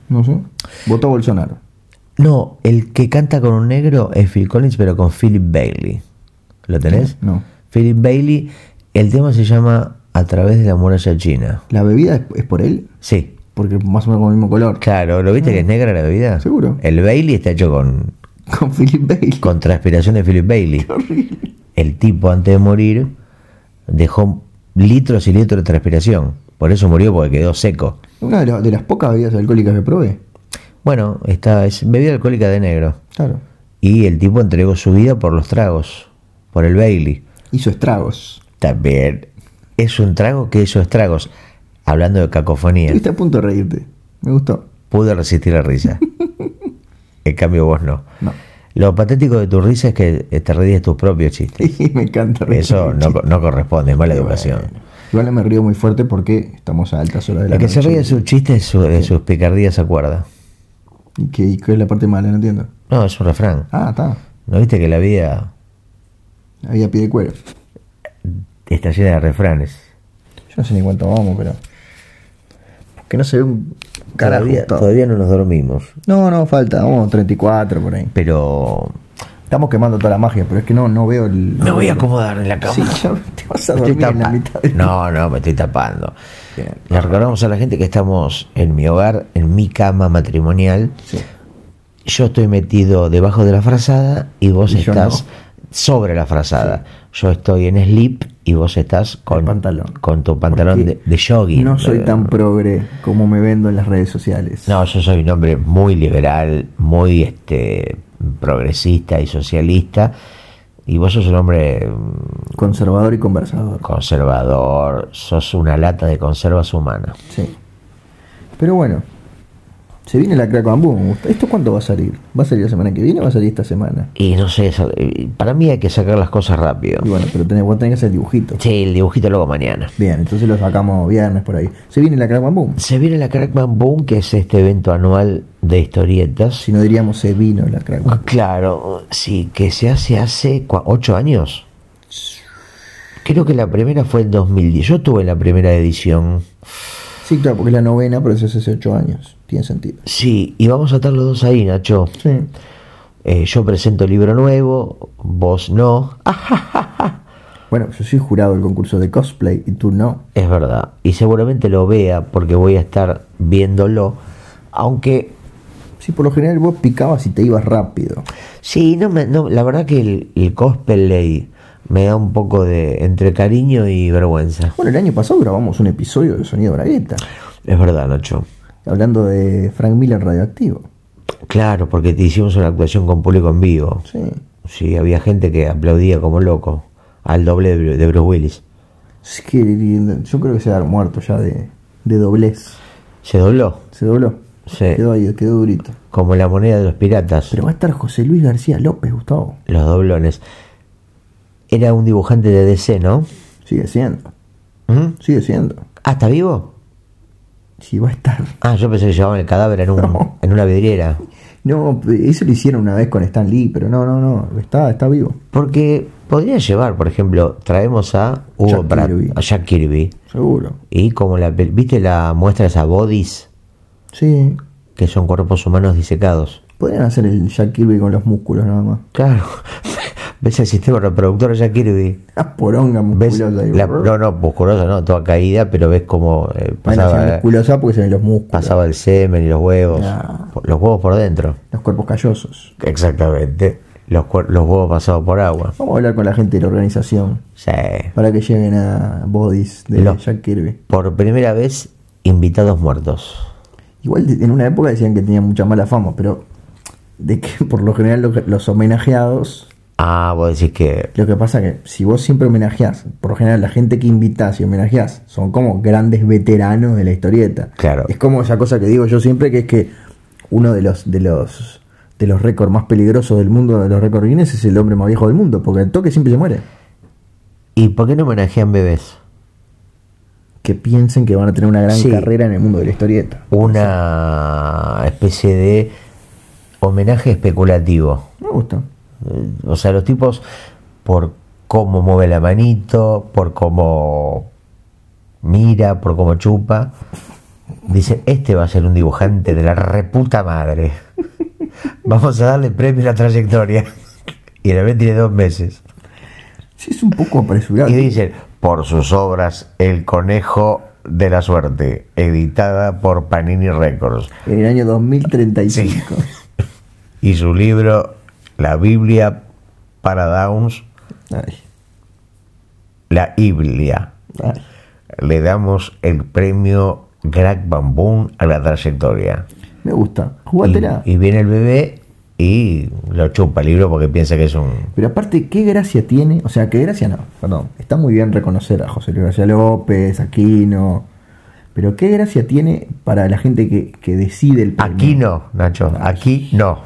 No sé. Votó Bolsonaro. No, el que canta con un negro es Phil Collins, pero con Philip Bailey. ¿Lo tenés? No. Philip Bailey, el tema se llama A través de la muralla china. ¿La bebida es, por él? Sí, Porque más o menos con el mismo color. claro, ¿lo viste que es negra la bebida? Seguro. El Bailey está hecho con, Con Philip Bailey. con transpiración de Philip Bailey. Horrible. El tipo antes de morir dejó litros y litros de transpiración. Por eso murió porque quedó seco. Una de, la- de las pocas bebidas alcohólicas que probé. Bueno, esta es bebida alcohólica de negro. Claro. Y el tipo entregó su vida por los tragos, por el Bailey. Hizo estragos. También es un trago que hizo estragos. Hablando de cacofonía, Estuviste a punto de reírte. Me gustó. pude resistir la risa. En cambio vos no. No. Lo patético de tu risa es que te ríes tus propios chistes. me encanta. Eso no, no corresponde, es mala educación. Bueno. Igual me río muy fuerte porque estamos a altas horas de la El que se ríe de sus chistes, de sus picardías se acuerda. ¿Y qué, qué es la parte mala? No entiendo. No, es un refrán. Ah, está. ¿No viste que la vida Había pie de cuero. está llena de refranes? Yo no sé ni cuánto vamos, pero. Que no se ve un carajo. Todavía, todavía no nos dormimos. No, no, falta. Vamos 34 por ahí. Pero Estamos quemando toda la magia, pero es que no, no veo el. me voy a acomodar en la cama. Sí, ya te vas a dormir en la mitad de... No, no, me estoy tapando. Le recordamos a la gente que estamos en mi hogar, en mi cama matrimonial. Sí. yo estoy metido debajo de la frazada y vos Y estás sobre la frazada. Yo estoy en slip y vos estás con, pantalón. con tu pantalón de, de jogging. No soy tan progre como me vendo en las redes sociales. No, yo soy un hombre muy liberal, muy este progresista y socialista. Y vos sos un hombre mm, Conservador y conversador. conservador, sos una lata de conservas humanas. Sí. Pero bueno, se viene la Crack Bamboo. ¿Esto cuánto va a salir? ¿Va a salir la semana que viene o va a salir esta semana? Y no sé, para mí hay que sacar las cosas rápido. Y bueno, pero tenés, vos tenés que hacer el dibujito. Sí, el dibujito luego mañana. Bien, entonces lo sacamos viernes por ahí. Se viene la Crack Bamboo. Se viene la Crackman Boom, que es este evento anual de historietas. Si no diríamos se vino la Crack Bamboo. Claro, sí, que se hace hace ocho años. Creo que la primera fue en 2010. Yo tuve la primera edición. Sí, claro, porque es la novena, pero eso es hace ocho años. Tiene sentido. Sí, y vamos a estar los dos ahí, Nacho. Sí. Eh, yo presento libro nuevo, vos no. Bueno, yo soy jurado del concurso de cosplay y tú no. es verdad. Y seguramente lo vea porque voy a estar viéndolo. Aunque, Sí, por lo general vos picabas y te ibas rápido. sí, no me, no, la verdad que el, el cosplay me da un poco de entre cariño y vergüenza. Bueno, el año pasado grabamos un episodio de Sonido Bragueta, Es verdad, Nacho. Hablando de Frank Miller radioactivo. Claro, porque te hicimos una actuación con público en vivo. Sí. Sí, había gente que aplaudía como loco al doble de Bru- de Bruce Willis. Es que yo creo que se ha muerto ya de, de doblez. Se dobló, Se dobló. Sí. Quedó ahí, quedó durito. como la moneda de los piratas, Pero va a estar José Luis García López, Gustavo. los doblones. Era un dibujante de DC, ¿no? Sigue siendo. ¿Mm? Sigue siendo. Ah, ¿está vivo? Sí, va a estar. Ah, yo pensé que llevaban el cadáver en, un, No. en una vidriera. No, eso lo hicieron una vez con Stan Lee, pero no, no, no. Está, está vivo. Porque podría llevar, por ejemplo, traemos a Hugo Jack Pratt, Kirby. a Jack Kirby. Seguro. Y como la ¿viste la muestra esa bodies? Sí. Que son cuerpos humanos disecados. Podrían hacer el Jack Kirby con los músculos nada más. Claro. ¿Ves el sistema reproductor de Jack Kirby? Una poronga ¿Ves? musculosa. ahí. La- no, no, musculosa, no, toda caída, pero ves como eh, pasaba, musculosa porque se ven los músculos. pasaba el semen y los huevos. Los huevos por dentro. Los cuerpos callosos. Exactamente. Los, huevos pasados por agua. Vamos a hablar con la gente de la organización Sí. para que lleguen a bodies de Jack Kirby. Por primera vez, invitados muertos. Igual en una época decían que tenían mucha mala fama, pero de que por lo general los, los homenajeados, Ah, vos decís que. lo que pasa que si vos siempre homenajeás, por lo general la gente que invitás y homenajeás son como grandes veteranos de la historieta. Claro. Es como esa cosa que digo yo siempre que es que uno de los de los de los récords más peligrosos del mundo de los récords Guinness es el hombre más viejo del mundo, porque el toque siempre se muere. ¿Y por qué no homenajean bebés? Que piensen que van a tener una gran Sí. carrera en el mundo de la historieta. Una especie de homenaje especulativo. Me gusta. Eh, O sea, los tipos, por cómo mueve la manito, por cómo mira, por cómo chupa, dicen, este va a ser un dibujante de la reputa madre. Vamos a darle premio a la trayectoria. Y el bebé tiene dos meses. Sí, es un poco apresurado. Y dicen, por sus obras, El Conejo de la Suerte, editada por Panini Records. En el año 2035. Y su libro, La Biblia para Downs, Ay, la Biblia. ay. Le damos el premio Greg Bambún a la trayectoria. Me gusta. Jugátela. Y, y viene el bebé y lo chupa el libro porque piensa que es un... Pero aparte, ¿qué gracia tiene? O sea, ¿qué gracia no? Perdón. Está muy bien reconocer a José Luis García López, Aquino. Pero ¿qué gracia tiene para la gente que, que decide el premio? Aquí no, Nacho, aquí no.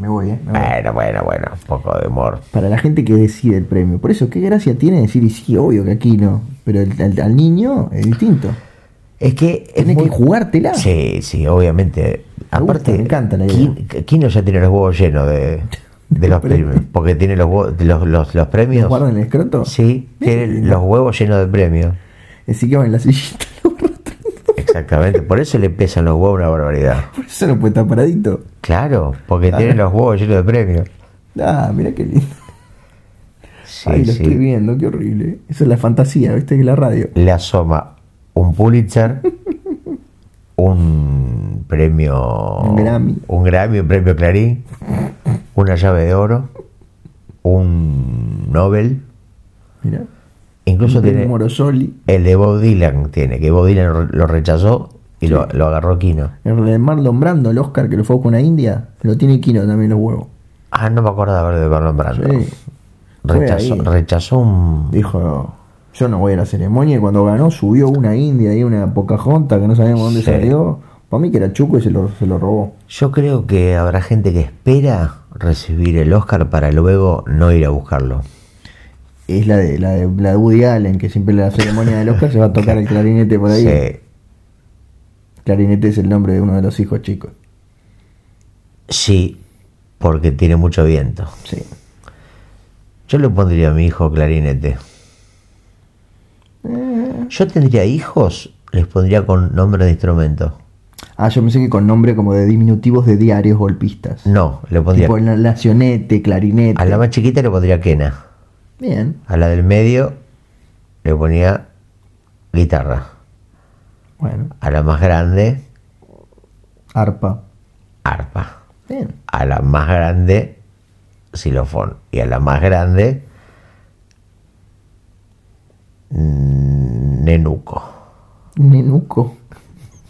Me voy, ¿eh? Me voy. Bueno, bueno, bueno, un poco de humor. Para la gente que decide el premio. Por eso, ¿qué gracia tiene decir, y sí, obvio que aquí no? Pero el- al, al niño es distinto. Es que... es Tienes muy- que jugártela. Sí, sí, obviamente. Me Aparte, gusta, me encanta la idea. Kino ya tiene los huevos llenos de, de los premios. Porque tiene los, los, los, los premios. ¿Guardan el escroto? Sí, tiene los huevos llenos de premios. Así que va en la sillita. Exactamente, por eso le pesan los huevos una barbaridad. Por eso no puede estar paradito. Claro, porque tiene los huevos llenos de premios. Ah, mira qué lindo. Sí, Ay, lo sí. estoy viendo, qué horrible. Eso es la fantasía, ¿viste? Que la radio. Le asoma un Pulitzer, un premio. Un Grammy. Un Grammy, un premio Clarín. Una llave de oro. Un Nobel. Mira. Incluso El tiene. Morosoli. El de Bob Dylan tiene, que Bob Dylan lo rechazó y lo, lo agarró Kino. El de Marlon Brando, el Oscar que lo fue con una India, lo tiene Kino también los huevos. Ah, no me acuerdo de haber de Marlon Brando. Sí. Rechazó, rechazó un. Dijo, yo no voy a la ceremonia y cuando ganó subió una India y una Pocahontas que no sabíamos dónde Sí. salió. Para mí que era chuco y se lo, se lo robó. Yo creo que habrá gente que espera recibir el Oscar para luego no ir a buscarlo. Es la de, la de, la de Woody Allen, que siempre en la ceremonia del Oscar se va a tocar el clarinete por ahí. Sí. Clarinete es el nombre de uno de los hijos chicos. Sí, porque tiene mucho viento. Sí. Yo le pondría a mi hijo clarinete. Yo tendría hijos, les pondría con nombre de instrumento. Ah, yo pensé que con nombre como de diminutivos de diarios golpistas. No, le pondría. Tipo la- lacionete, clarinete. A la más chiquita le pondría quena. Bien. A la del medio le ponía guitarra. Bueno. A la más grande, Arpa. arpa. Bien. A la más grande, xilofón. Y a la más grande, mm, nenuco. Nenuco.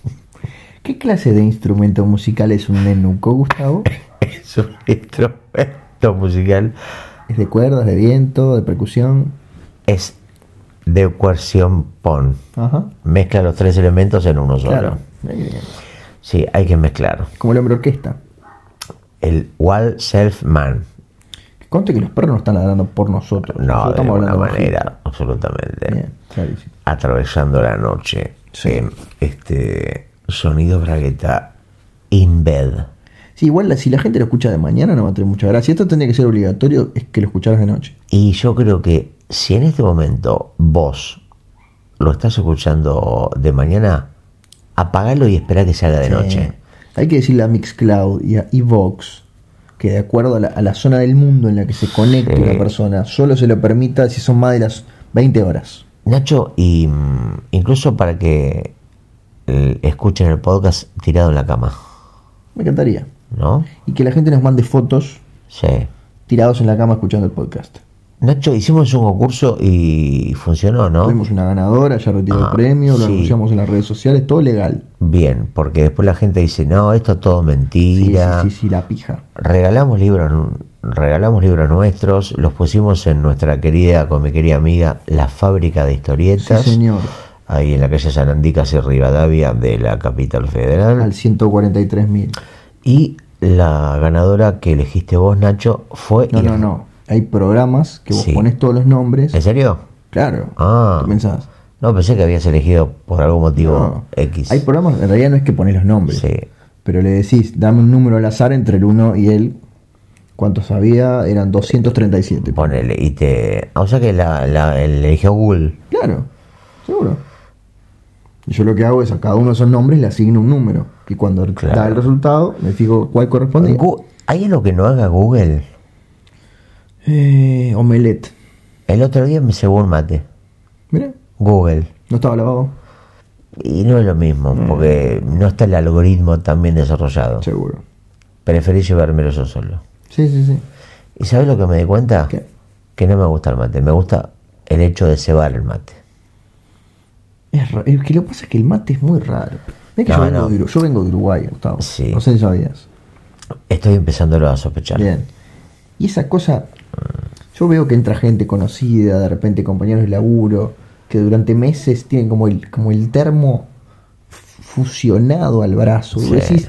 ¿Qué clase de instrumento musical es un nenuco, Gustavo? Es un instrumento musical. ¿Es de cuerdas, de viento, de percusión? Es de coerción pon. Ajá. Mezcla los tres elementos en uno solo. Claro. Sí, hay que mezclar. Como el hombre orquesta. El Wall Self Man. Conte que los perros no están ladrando por nosotros. No, Nosotros de alguna bajito. manera, absolutamente. Bien, clarísimo. Atravesando la noche Sí. este sonido bragueta in bed. Sí, igual si la gente lo escucha de mañana no va a tener mucha gracia. Esto tendría que ser obligatorio, es que lo escucharas de noche. Y yo creo que si en este momento vos lo estás escuchando de mañana, apagalo y espera que se haga de Sí. noche. Hay que decirle a Mixcloud y a Evox que de acuerdo a la, a la zona del mundo en la que se conecte Sí. una persona, solo se lo permita si son más de las 20 horas. Nacho, y mm, incluso para que eh, escuchen el podcast tirado en la cama, Me encantaría. ¿No? Y que la gente nos mande fotos Sí. tirados en la cama escuchando el podcast. Nacho, hicimos un concurso y funcionó, ¿no? Tuvimos una ganadora, ya retiró Ah, el premio, lo sí. anunciamos en las redes sociales, todo legal. Bien, porque después la gente dice, no, esto es todo Sí, mentira. sí, sí, sí, la pija. Regalamos libros, regalamos libros nuestros, los pusimos en nuestra querida, con mi querida amiga, La Fábrica de Sí, Historietas, señor. ahí en la calle San Andicas y Rivadavia de la capital federal. Al 143 mil. Y la ganadora que elegiste vos, Nacho, fue... No, no, no. Hay programas que vos Sí. pones todos los nombres. ¿En serio? Claro. Ah. ¿Qué pensás? No, pensé que habías elegido por algún motivo No. X. Hay programas, en realidad no es que pones los nombres. Sí. Pero le decís, dame un número al azar entre el 1 y el. ¿Cuántos había? Eran 237. Ponele, y te... O sea que la, la el eligió Google. Claro, seguro. Y yo lo que hago es a cada uno de esos nombres le asigno un número. Y cuando Claro. da el resultado, me fijo cuál corresponde. ¿Hay algo que no haga Google? Eh, omelette. El otro día me cebó un mate. Mira, Google. no estaba lavado. Y no es lo mismo, Mm. porque no está el algoritmo tan bien desarrollado. Seguro. Preferí llevármelo yo solo. Sí, sí, sí. ¿Y sabes lo que me di cuenta? ¿Qué? Que no me gusta el mate, me gusta el hecho de cebar el mate. Es, ra- es que lo que pasa es que el mate es muy raro. Es que No, yo, vengo no. de, Uru- yo vengo de Uruguay, Gustavo. Sí. No sé si sabías. Estoy empezándolo a sospechar. Bien. Y esa cosa, yo veo que entra gente conocida, de repente compañeros de laburo, que durante meses tienen como el, como el termo fusionado al brazo. Y Sí. decís,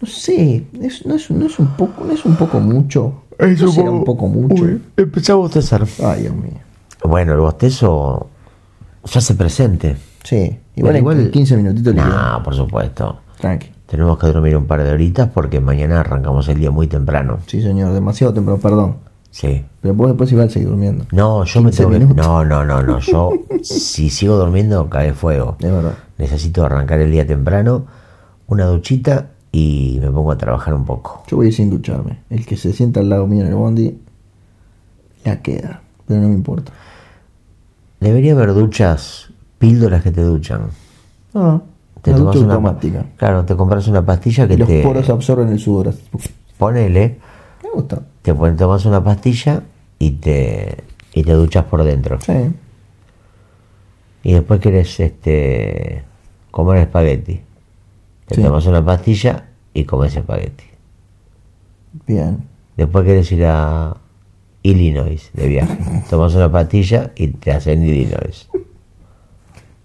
no sé, es- no, es, no es un poco, no es un poco mucho. ¿No será un poco mucho. empezamos a bostezar. Ay, Dios mío. Bueno, el bostezo ya se presente. Sí, igual, en 15 minutitos. No, por supuesto. Tranqui. Tenemos que dormir un par de horitas porque mañana arrancamos el día muy temprano. Sí, señor, demasiado temprano, perdón. Sí. Pero vos después igual seguir durmiendo. No, yo me 15 tengo que... No, no, no, no. Yo, si sigo durmiendo, cae fuego. Es verdad. Necesito arrancar el día temprano, una duchita y me pongo a trabajar un poco. Yo voy a ir sin ducharme. El que se sienta al lado mío en el bondi, la queda. Pero no me importa. Debería haber duchas, píldoras que te duchan. Ah, Te tomas una automática. Claro, te compras una pastilla que Los te poros absorben el sudor. ponele, Me gusta. te pon- tomas una pastilla y te y te duchas por dentro. Sí. Y después querés este comer espagueti. Te Sí. tomas una pastilla y comes espagueti. Bien. Después querés ir a Illinois de viaje. Tomas una pastilla y te hacen Illinois.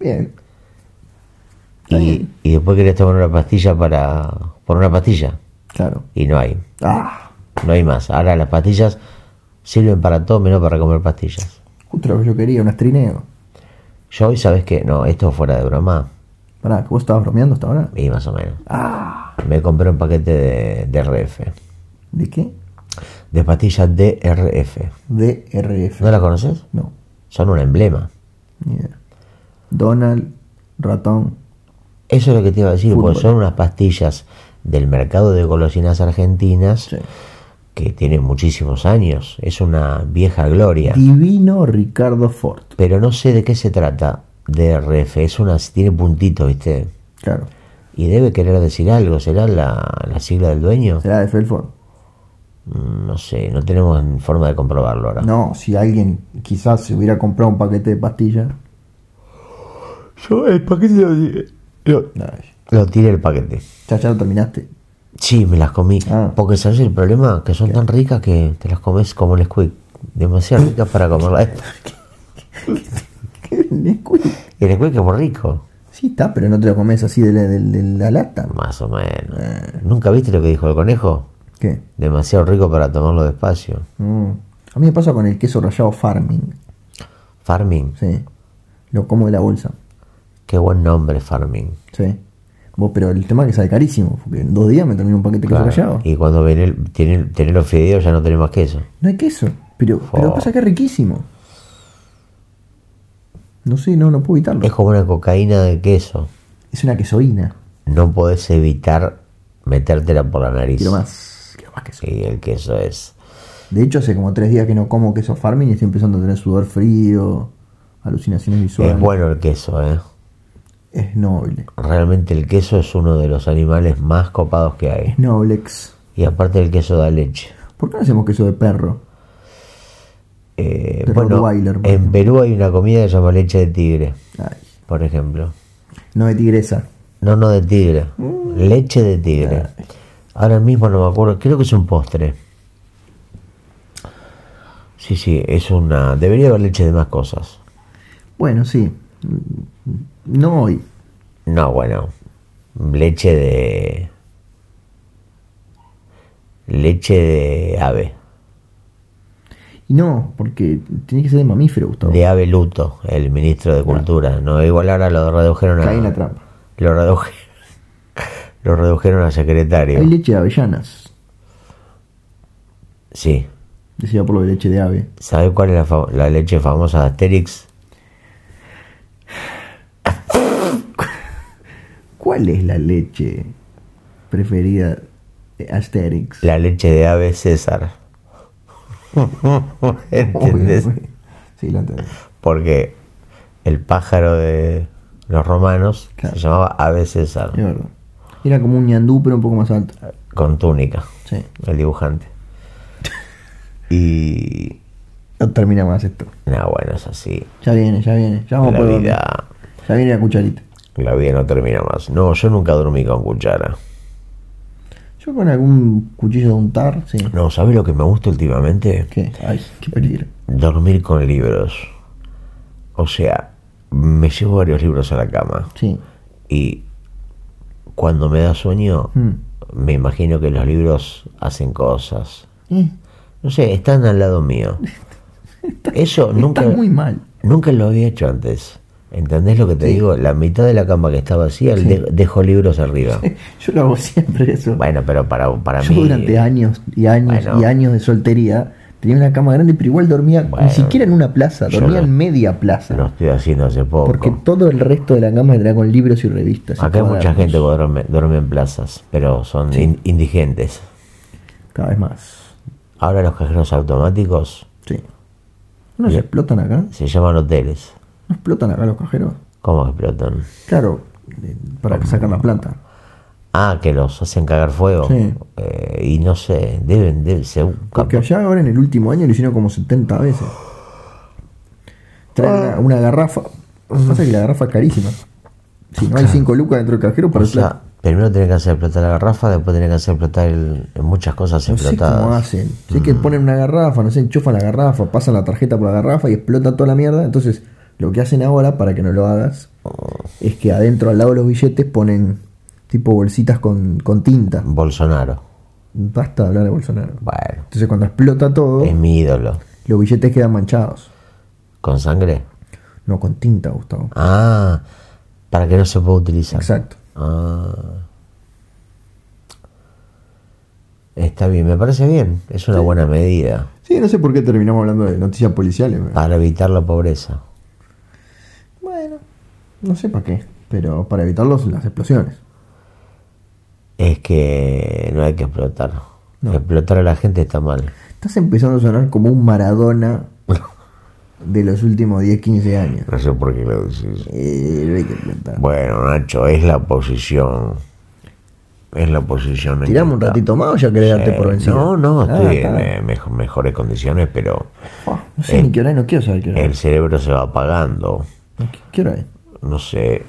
Bien. Y, y después querés tomar una pastilla para por una pastilla Claro. y no hay. Ah, No hay más. Ahora las pastillas sirven para todo menos para comer pastillas. justo lo que yo quería, un astrineo. Yo hoy, ¿sabes qué? No, esto fuera de broma. Pará, que vos estabas bromeando hasta ahora. Y más o menos. Ah, Me compré un paquete de DRF. ¿de qué? De pastillas DRF. DRF. ¿No las conoces? No, Son un emblema. idea. Donald, ratón. Eso es lo que te iba a decir, Fútbol. porque son unas pastillas del mercado de golosinas argentinas Sí. que tienen muchísimos años. Es una vieja gloria. Divino Ricardo Ford. Pero no sé de qué se trata DRF. Es una, tiene puntitos, ¿viste? Claro. Y debe querer decir algo. ¿Será la, la sigla del dueño? ¿Será de Felford? Mm, No sé, no tenemos forma de comprobarlo ahora. No, si alguien quizás se hubiera comprado un paquete de pastillas. Yo el paquete lo, lo, Ay, lo tiré el paquete. ¿Ya, ya lo terminaste? Sí, me las comí. Ah. Porque sabes el problema, que son tan ricas que te las comes como un squid. Demasiado ricas para comerlas. Nesquik. El squid que es muy rico. Sí, está, pero no te lo comes así de la, de- de la lata. Más o menos. ¿Nunca viste lo que dijo el conejo? ¿Qué? Demasiado rico para tomarlo despacio. Mm. A mí me pasa con el queso rallado Farming. Farming. Sí. Lo como de la bolsa. Qué buen nombre, Farming. Sí. Vos, pero el tema es que sale carísimo. Porque en dos días me termino un paquete de queso Claro. rallado. Y cuando viene el- tiene, tiene los fideos ya no tenés más queso. No hay queso. Pero, pero Oh. pasa que es riquísimo. No sé, no, no puedo evitarlo. Es como una cocaína de queso. Es una quesoína. No podés evitar metértela por la nariz. Quiero más. Quiero más queso. Sí, el queso es. De hecho, hace como tres días que no como queso Farming y estoy empezando a tener sudor frío, alucinaciones visuales. Es bueno el queso, ¿eh? Es noble. Realmente el queso es uno de los animales más copados que hay. Es noblex. Y aparte el queso da leche. ¿Por qué no hacemos queso de perro? Eh, De bueno, en ejemplo. Perú hay una comida que se llama leche de tigre, Ay, por ejemplo. no de tigresa. No, no de tigre. Mm. Leche de tigre. Ahora mismo no me acuerdo. Creo que es un postre. Sí, sí, es una... Debería haber leche de más cosas. Bueno, sí. No hoy. No, bueno. Leche de... Leche de ave. Y no, porque tiene que ser de mamífero, Gustavo. De ave luto, el ministro de Cultura. No, igual ahora lo redujeron a... Caí en la trampa. Lo redujeron... Lo redujeron a secretario. Hay leche de avellanas. Sí. Decía por lo de leche de ave. ¿Sabe cuál es la leche famosa de Asterix? ¿Cuál es la leche preferida de Asterix? La leche de ave César. Obvio, Sí, lo entendí. Porque el pájaro de los romanos Claro. se llamaba ave César. Era como un ñandú, pero un poco más alto. con túnica, Sí. el dibujante. Y... No termina más esto. No, bueno, es así. Ya viene, ya viene. Ya vamos La por vida, Ya viene la cucharita. La vida no termina más. No, yo nunca dormí con cuchara. Yo con algún cuchillo de untar, sí. No, ¿sabes lo que me gusta últimamente? ¿Qué? Ay, qué peligro. Dormir con libros. O sea, me llevo varios libros a la cama. Sí. Y cuando me da sueño, Mm. me imagino que los libros hacen cosas. Eh, No sé, están al lado mío. Eso nunca, Está muy mal. nunca lo había hecho antes. ¿Entendés lo que te Sí. digo? La mitad de la cama que está vacía, Sí. de- dejo libros arriba. Yo lo hago siempre eso. Bueno, pero para, para Yo mí... durante años y años Bueno. y años de soltería tenía una cama grande, pero igual dormía Bueno, ni siquiera en una plaza, dormía no- en media plaza. Lo estoy haciendo hace poco. porque todo el resto de la cama era con libros y revistas. Acá hay mucha gente que duerme, duerme en plazas, pero son in- indigentes. Cada vez más. Ahora los cajeros automáticos Sí. ¿No se explotan acá? se llaman hoteles. ¿No explotan acá los cajeros? ¿Cómo explotan? Claro, para sacar la planta. Ah, que los hacen cagar fuego. Sí. Eh, y no sé, deben, deben ser un Porque allá ahora en el último año lo hicieron como 70 veces. Traen una, una garrafa. Pasa que la garrafa es carísima. Si no hay 5 lucas dentro del cajero, para O sea, primero tenés que hacer explotar la garrafa, después tenés que hacer explotar el- muchas cosas No sé explotadas. cómo hacen. Sé que ponen una garrafa, no sé, enchufan la garrafa, pasan la tarjeta por la garrafa y explota toda la mierda. Entonces, lo que hacen ahora, para que no lo hagas, es que adentro, al lado de los billetes, ponen tipo bolsitas con, con tinta. Bolsonaro. Basta de hablar de Bolsonaro. Bueno, Entonces, cuando explota todo, es mi ídolo. los billetes quedan manchados. ¿Con sangre? No con tinta, Gustavo. Ah, para que no se pueda utilizar. Exacto. Ah. Está bien, me parece bien. Es una buena medida Sí, no sé por qué terminamos hablando de noticias policiales. para evitar la pobreza. No sé para qué, pero para evitar los- las explosiones. Es que no hay que explotar. No. Explotar a la gente está mal. Estás empezando a sonar como un Maradona de los últimos 10, 15 años. No sé por qué lo decís. Eh, no hay que explotar. Bueno, Nacho, es la oposición. Es la oposición. ¿Tiramos un ratito más o ya querés darte por vencido? No, no, Ah, estoy en eh, mejo- mejores condiciones, pero Ah, no sé ni qué hora es, no quiero saber qué hora el es. cerebro se va apagando. ¿Qué, qué hora es? No sé.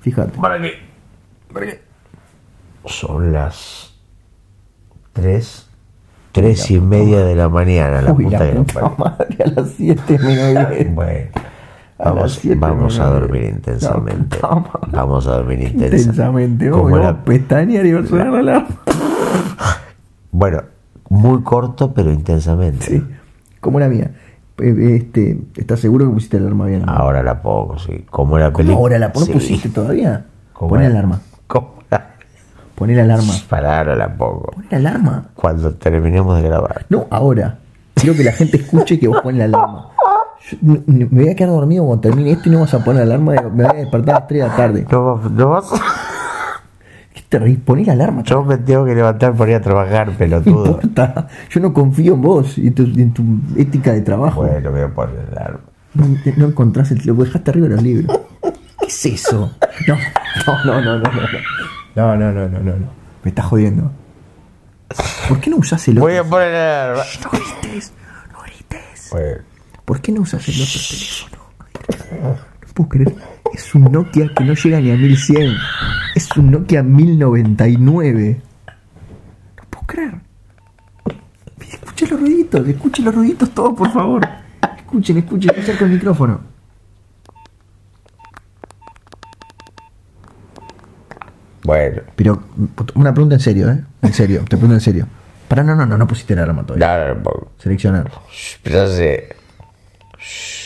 Fíjate. ¿Para qué? ¿Para qué? Son las tres, tres y media de la mañana. La Uy, puta la que puta parió. madre, a las 7 menos 10. Bueno, A vamos, siete vamos a dormir intensamente. Vamos a dormir intensa- Intensamente. Como la- a pestañear y va a sonar la alarma. Bueno, muy corto, pero intensamente. Sí, como la mía. Eh, Este, ¿Estás seguro que pusiste la alarma bien? Ahora la pongo, sí. Como la ¿Cómo película. ahora la no Sí. pusiste todavía? La la- alarma. ¿Cómo la... Poné la alarma. Para ahora la pongo. Poné la alarma. Cuando terminemos de grabar. No, ahora. Quiero que la gente escuche que vos pones la alarma. Yo me voy a quedar dormido cuando termine esto y no vas a poner la alarma. Me voy a despertar a las 3 de la tarde. No, no vas... ¿Qué te reís? Poné la alarma. Yo me tengo que levantar para ir a trabajar, No pelotudo. importa. Yo no confío en vos y tu- en tu ética de trabajo. Bueno, voy a poner el alarma. No, no encontrás el. Lo dejaste arriba de los libros. ¿Qué es eso? No, no, no, no, no. No, no, no, no, no. no. Me estás jodiendo. ¿Por qué no usás el otro? Voy a poner el alarma. No grites, no grites. Bueno, ¿Por qué no usas el otro teléfono? No puedo creer. Es un Nokia que no llega ni a 1100. Es un Nokia 1099. No puedo creer. Escuchen los ruiditos, escuchen los ruiditos todos, por favor. Escuchen, escuchen, escuchen con el micrófono. bueno. Pero una pregunta en serio, ¿eh? En serio, te pregunto en serio. Para, no, no, no, no pusiste la arma todavía. Seleccionar. Shh, Pero hace-. Shh.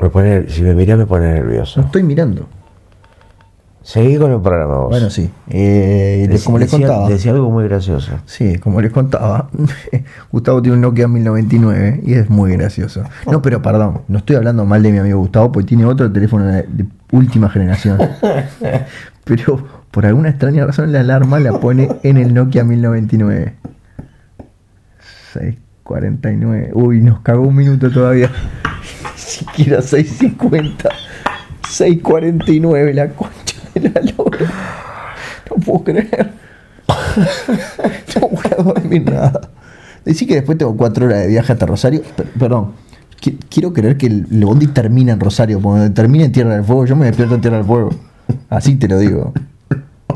Me pone, si me miras me pone No nervioso. estoy mirando. Seguí con el programa vos. Bueno, sí. Eh, como les decía- contaba. Decía algo muy gracioso. Sí, como les contaba, Gustavo tiene un Nokia 1099 y es muy gracioso. No, pero perdón, no estoy hablando mal de mi amigo Gustavo porque tiene otro teléfono de, de última generación. Pero por alguna extraña razón la alarma la pone en el Nokia 1099. 649. Uy, nos cagó un minuto todavía. Ni siquiera 650. 649, la concha de la lora. No puedo creer. No voy a dormir nada. Decí que después tengo cuatro horas de viaje hasta Rosario. Per- perdón. Qui- Quiero creer que el el bondi termina en Rosario. Cuando termine en Tierra del Fuego, yo me despierto en Tierra del Fuego. Así te lo digo.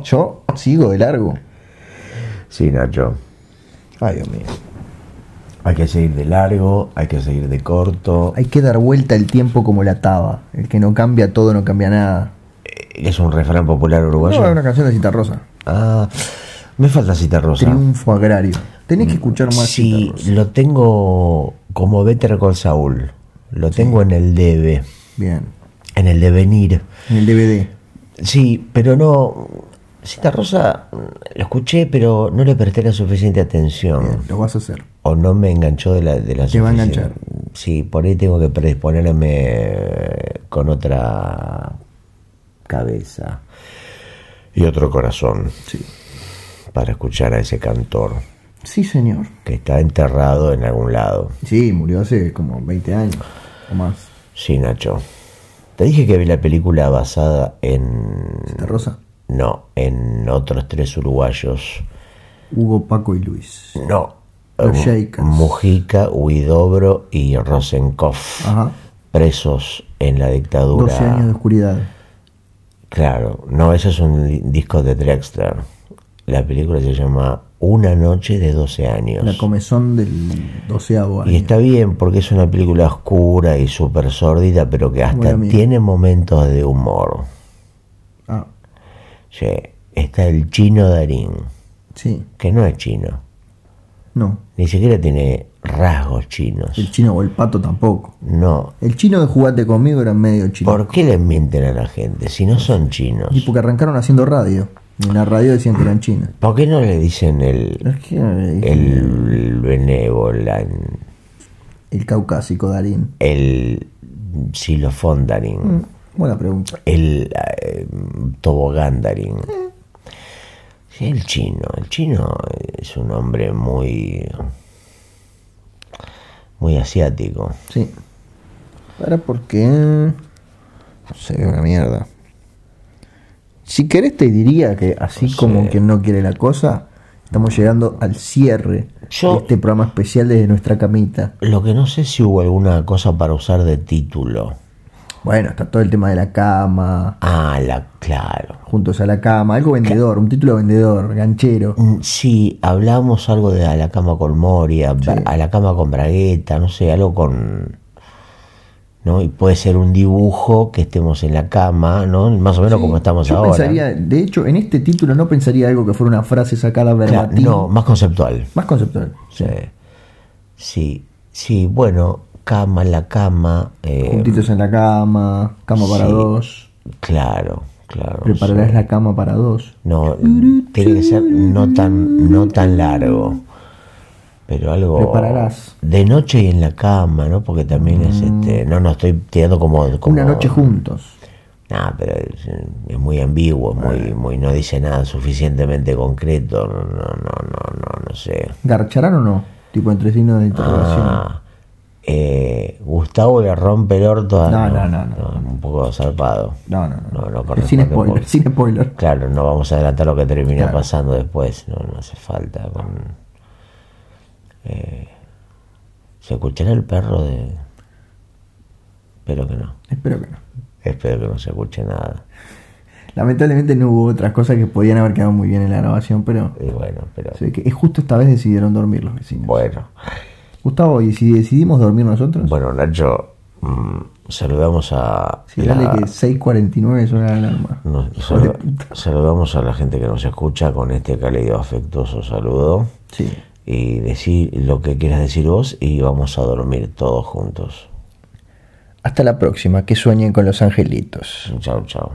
Yo sigo de largo. Sí, Nacho. Ay, Dios mío. Hay que seguir de largo, hay que seguir de corto. Hay que dar vuelta el tiempo como la taba. El que no cambia todo, no cambia nada. Es un refrán popular uruguayo. No, es una canción de Cita Rosa. Ah, me falta cita rosa. Triunfo agrario. Tenés que escuchar más Sí, Cita Rosa. lo tengo como Better Call Saul. Lo tengo en el debe, Bien. en el devenir. En el DVD. Sí, pero no. Cita Rosa lo escuché, pero no le presté la suficiente atención. Bien, lo vas a hacer. O no me enganchó de la, de la Te va a enganchar. Sí, por ahí tengo que predisponerme con otra cabeza y otro corazón Sí. para escuchar a ese cantor. Sí, señor. que está enterrado en algún lado. Sí, murió hace como 20 años o más. Sí, Nacho. Te dije que vi la película basada en... ¿Esta rosa? No, en otros tres uruguayos. Hugo, Paco y Luis. No. Mujica, Huidobro y Rosenkopf. Ajá. Presos en la dictadura. 12 años de oscuridad. Claro, no, ese es un disco de Drexler. La película se llama Una noche de 12 años. La comezón del doceavo año. Y está bien porque es una película oscura y súper sórdida, pero que hasta tiene momentos de humor. Ah, Sí, está el chino Darín, sí. que no es chino, No. ni siquiera tiene rasgos chinos. El chino o el pato tampoco. No. El chino de Jugate conmigo era medio chino. ¿Por qué le mienten a la gente si no son chinos? Y porque arrancaron haciendo radio. Y en la radio decían que eran chinos. ¿Por qué no le dicen el, Es que el, el benévola, el caucásico Darín. el xilofón Darín? Mm, Buena pregunta. el eh, tobogán Darín. Sí, el chino. El chino es un hombre muy. muy asiático. Sí. Para porque. No sé, una mierda. Si querés te diría que así No como sé. quien no quiere la cosa, estamos llegando al cierre Yo- de este programa especial desde nuestra camita. Lo que no sé si hubo alguna cosa para usar de título. Bueno, está todo el tema de la cama, Ah, la, claro. juntos a la cama, algo vendedor, un título vendedor, ganchero. Mm, Sí, hablamos algo de a la cama con Moria, a la cama con Bragueta, no sé, algo con. ¿No? Y puede ser un dibujo que estemos en la cama, ¿no? Más o menos como estamos Yo ahora. pensaría, de hecho, en este título no pensaría algo que fuera una frase sacada Claro, verbatim. no, más conceptual. Más conceptual. Sí, sí, sí, bueno, cama, la cama. eh, Juntitos en la cama, cama para dos. Claro, claro. Prepararás sí. la cama para dos. No, tiene que ser no tan, no tan largo. Pero algo. Prepararás. De noche y en la cama, ¿no? Porque también es este. No, no estoy tirando como. como Una noche juntos. Nah, pero es, es muy ambiguo, es muy, muy, no dice nada suficientemente concreto. No, no, no, no, no, no sé. ¿Garcharán o no? Tipo entre signos de interrogación. Ah, eh, Gustavo le rompe el orto a. No, no, no, no. Un poco zarpado. No, no, no. No, no sin spoiler, por- sin spoiler. Claro, no vamos a adelantar lo que termina Claro. pasando después. No, no hace falta. Con, eh, ¿Se escuchará el perro de.? Espero que no. Espero que no. Espero que no se escuche nada. Lamentablemente no hubo otras cosas que podían haber quedado muy bien en la grabación, pero Y bueno, pero. es justo esta vez decidieron dormir los vecinos. Bueno. Gustavo, ¿y si decidimos dormir nosotros? Bueno, Nacho, mm, saludamos a. Sí, la- dale que 6.49 suena la alarma. saludamos a la gente que nos escucha con este cálido afectuoso saludo. Sí. Y decir lo que quieras decir vos y vamos a dormir todos juntos. Hasta la próxima, que sueñen con los angelitos. Chao, chao.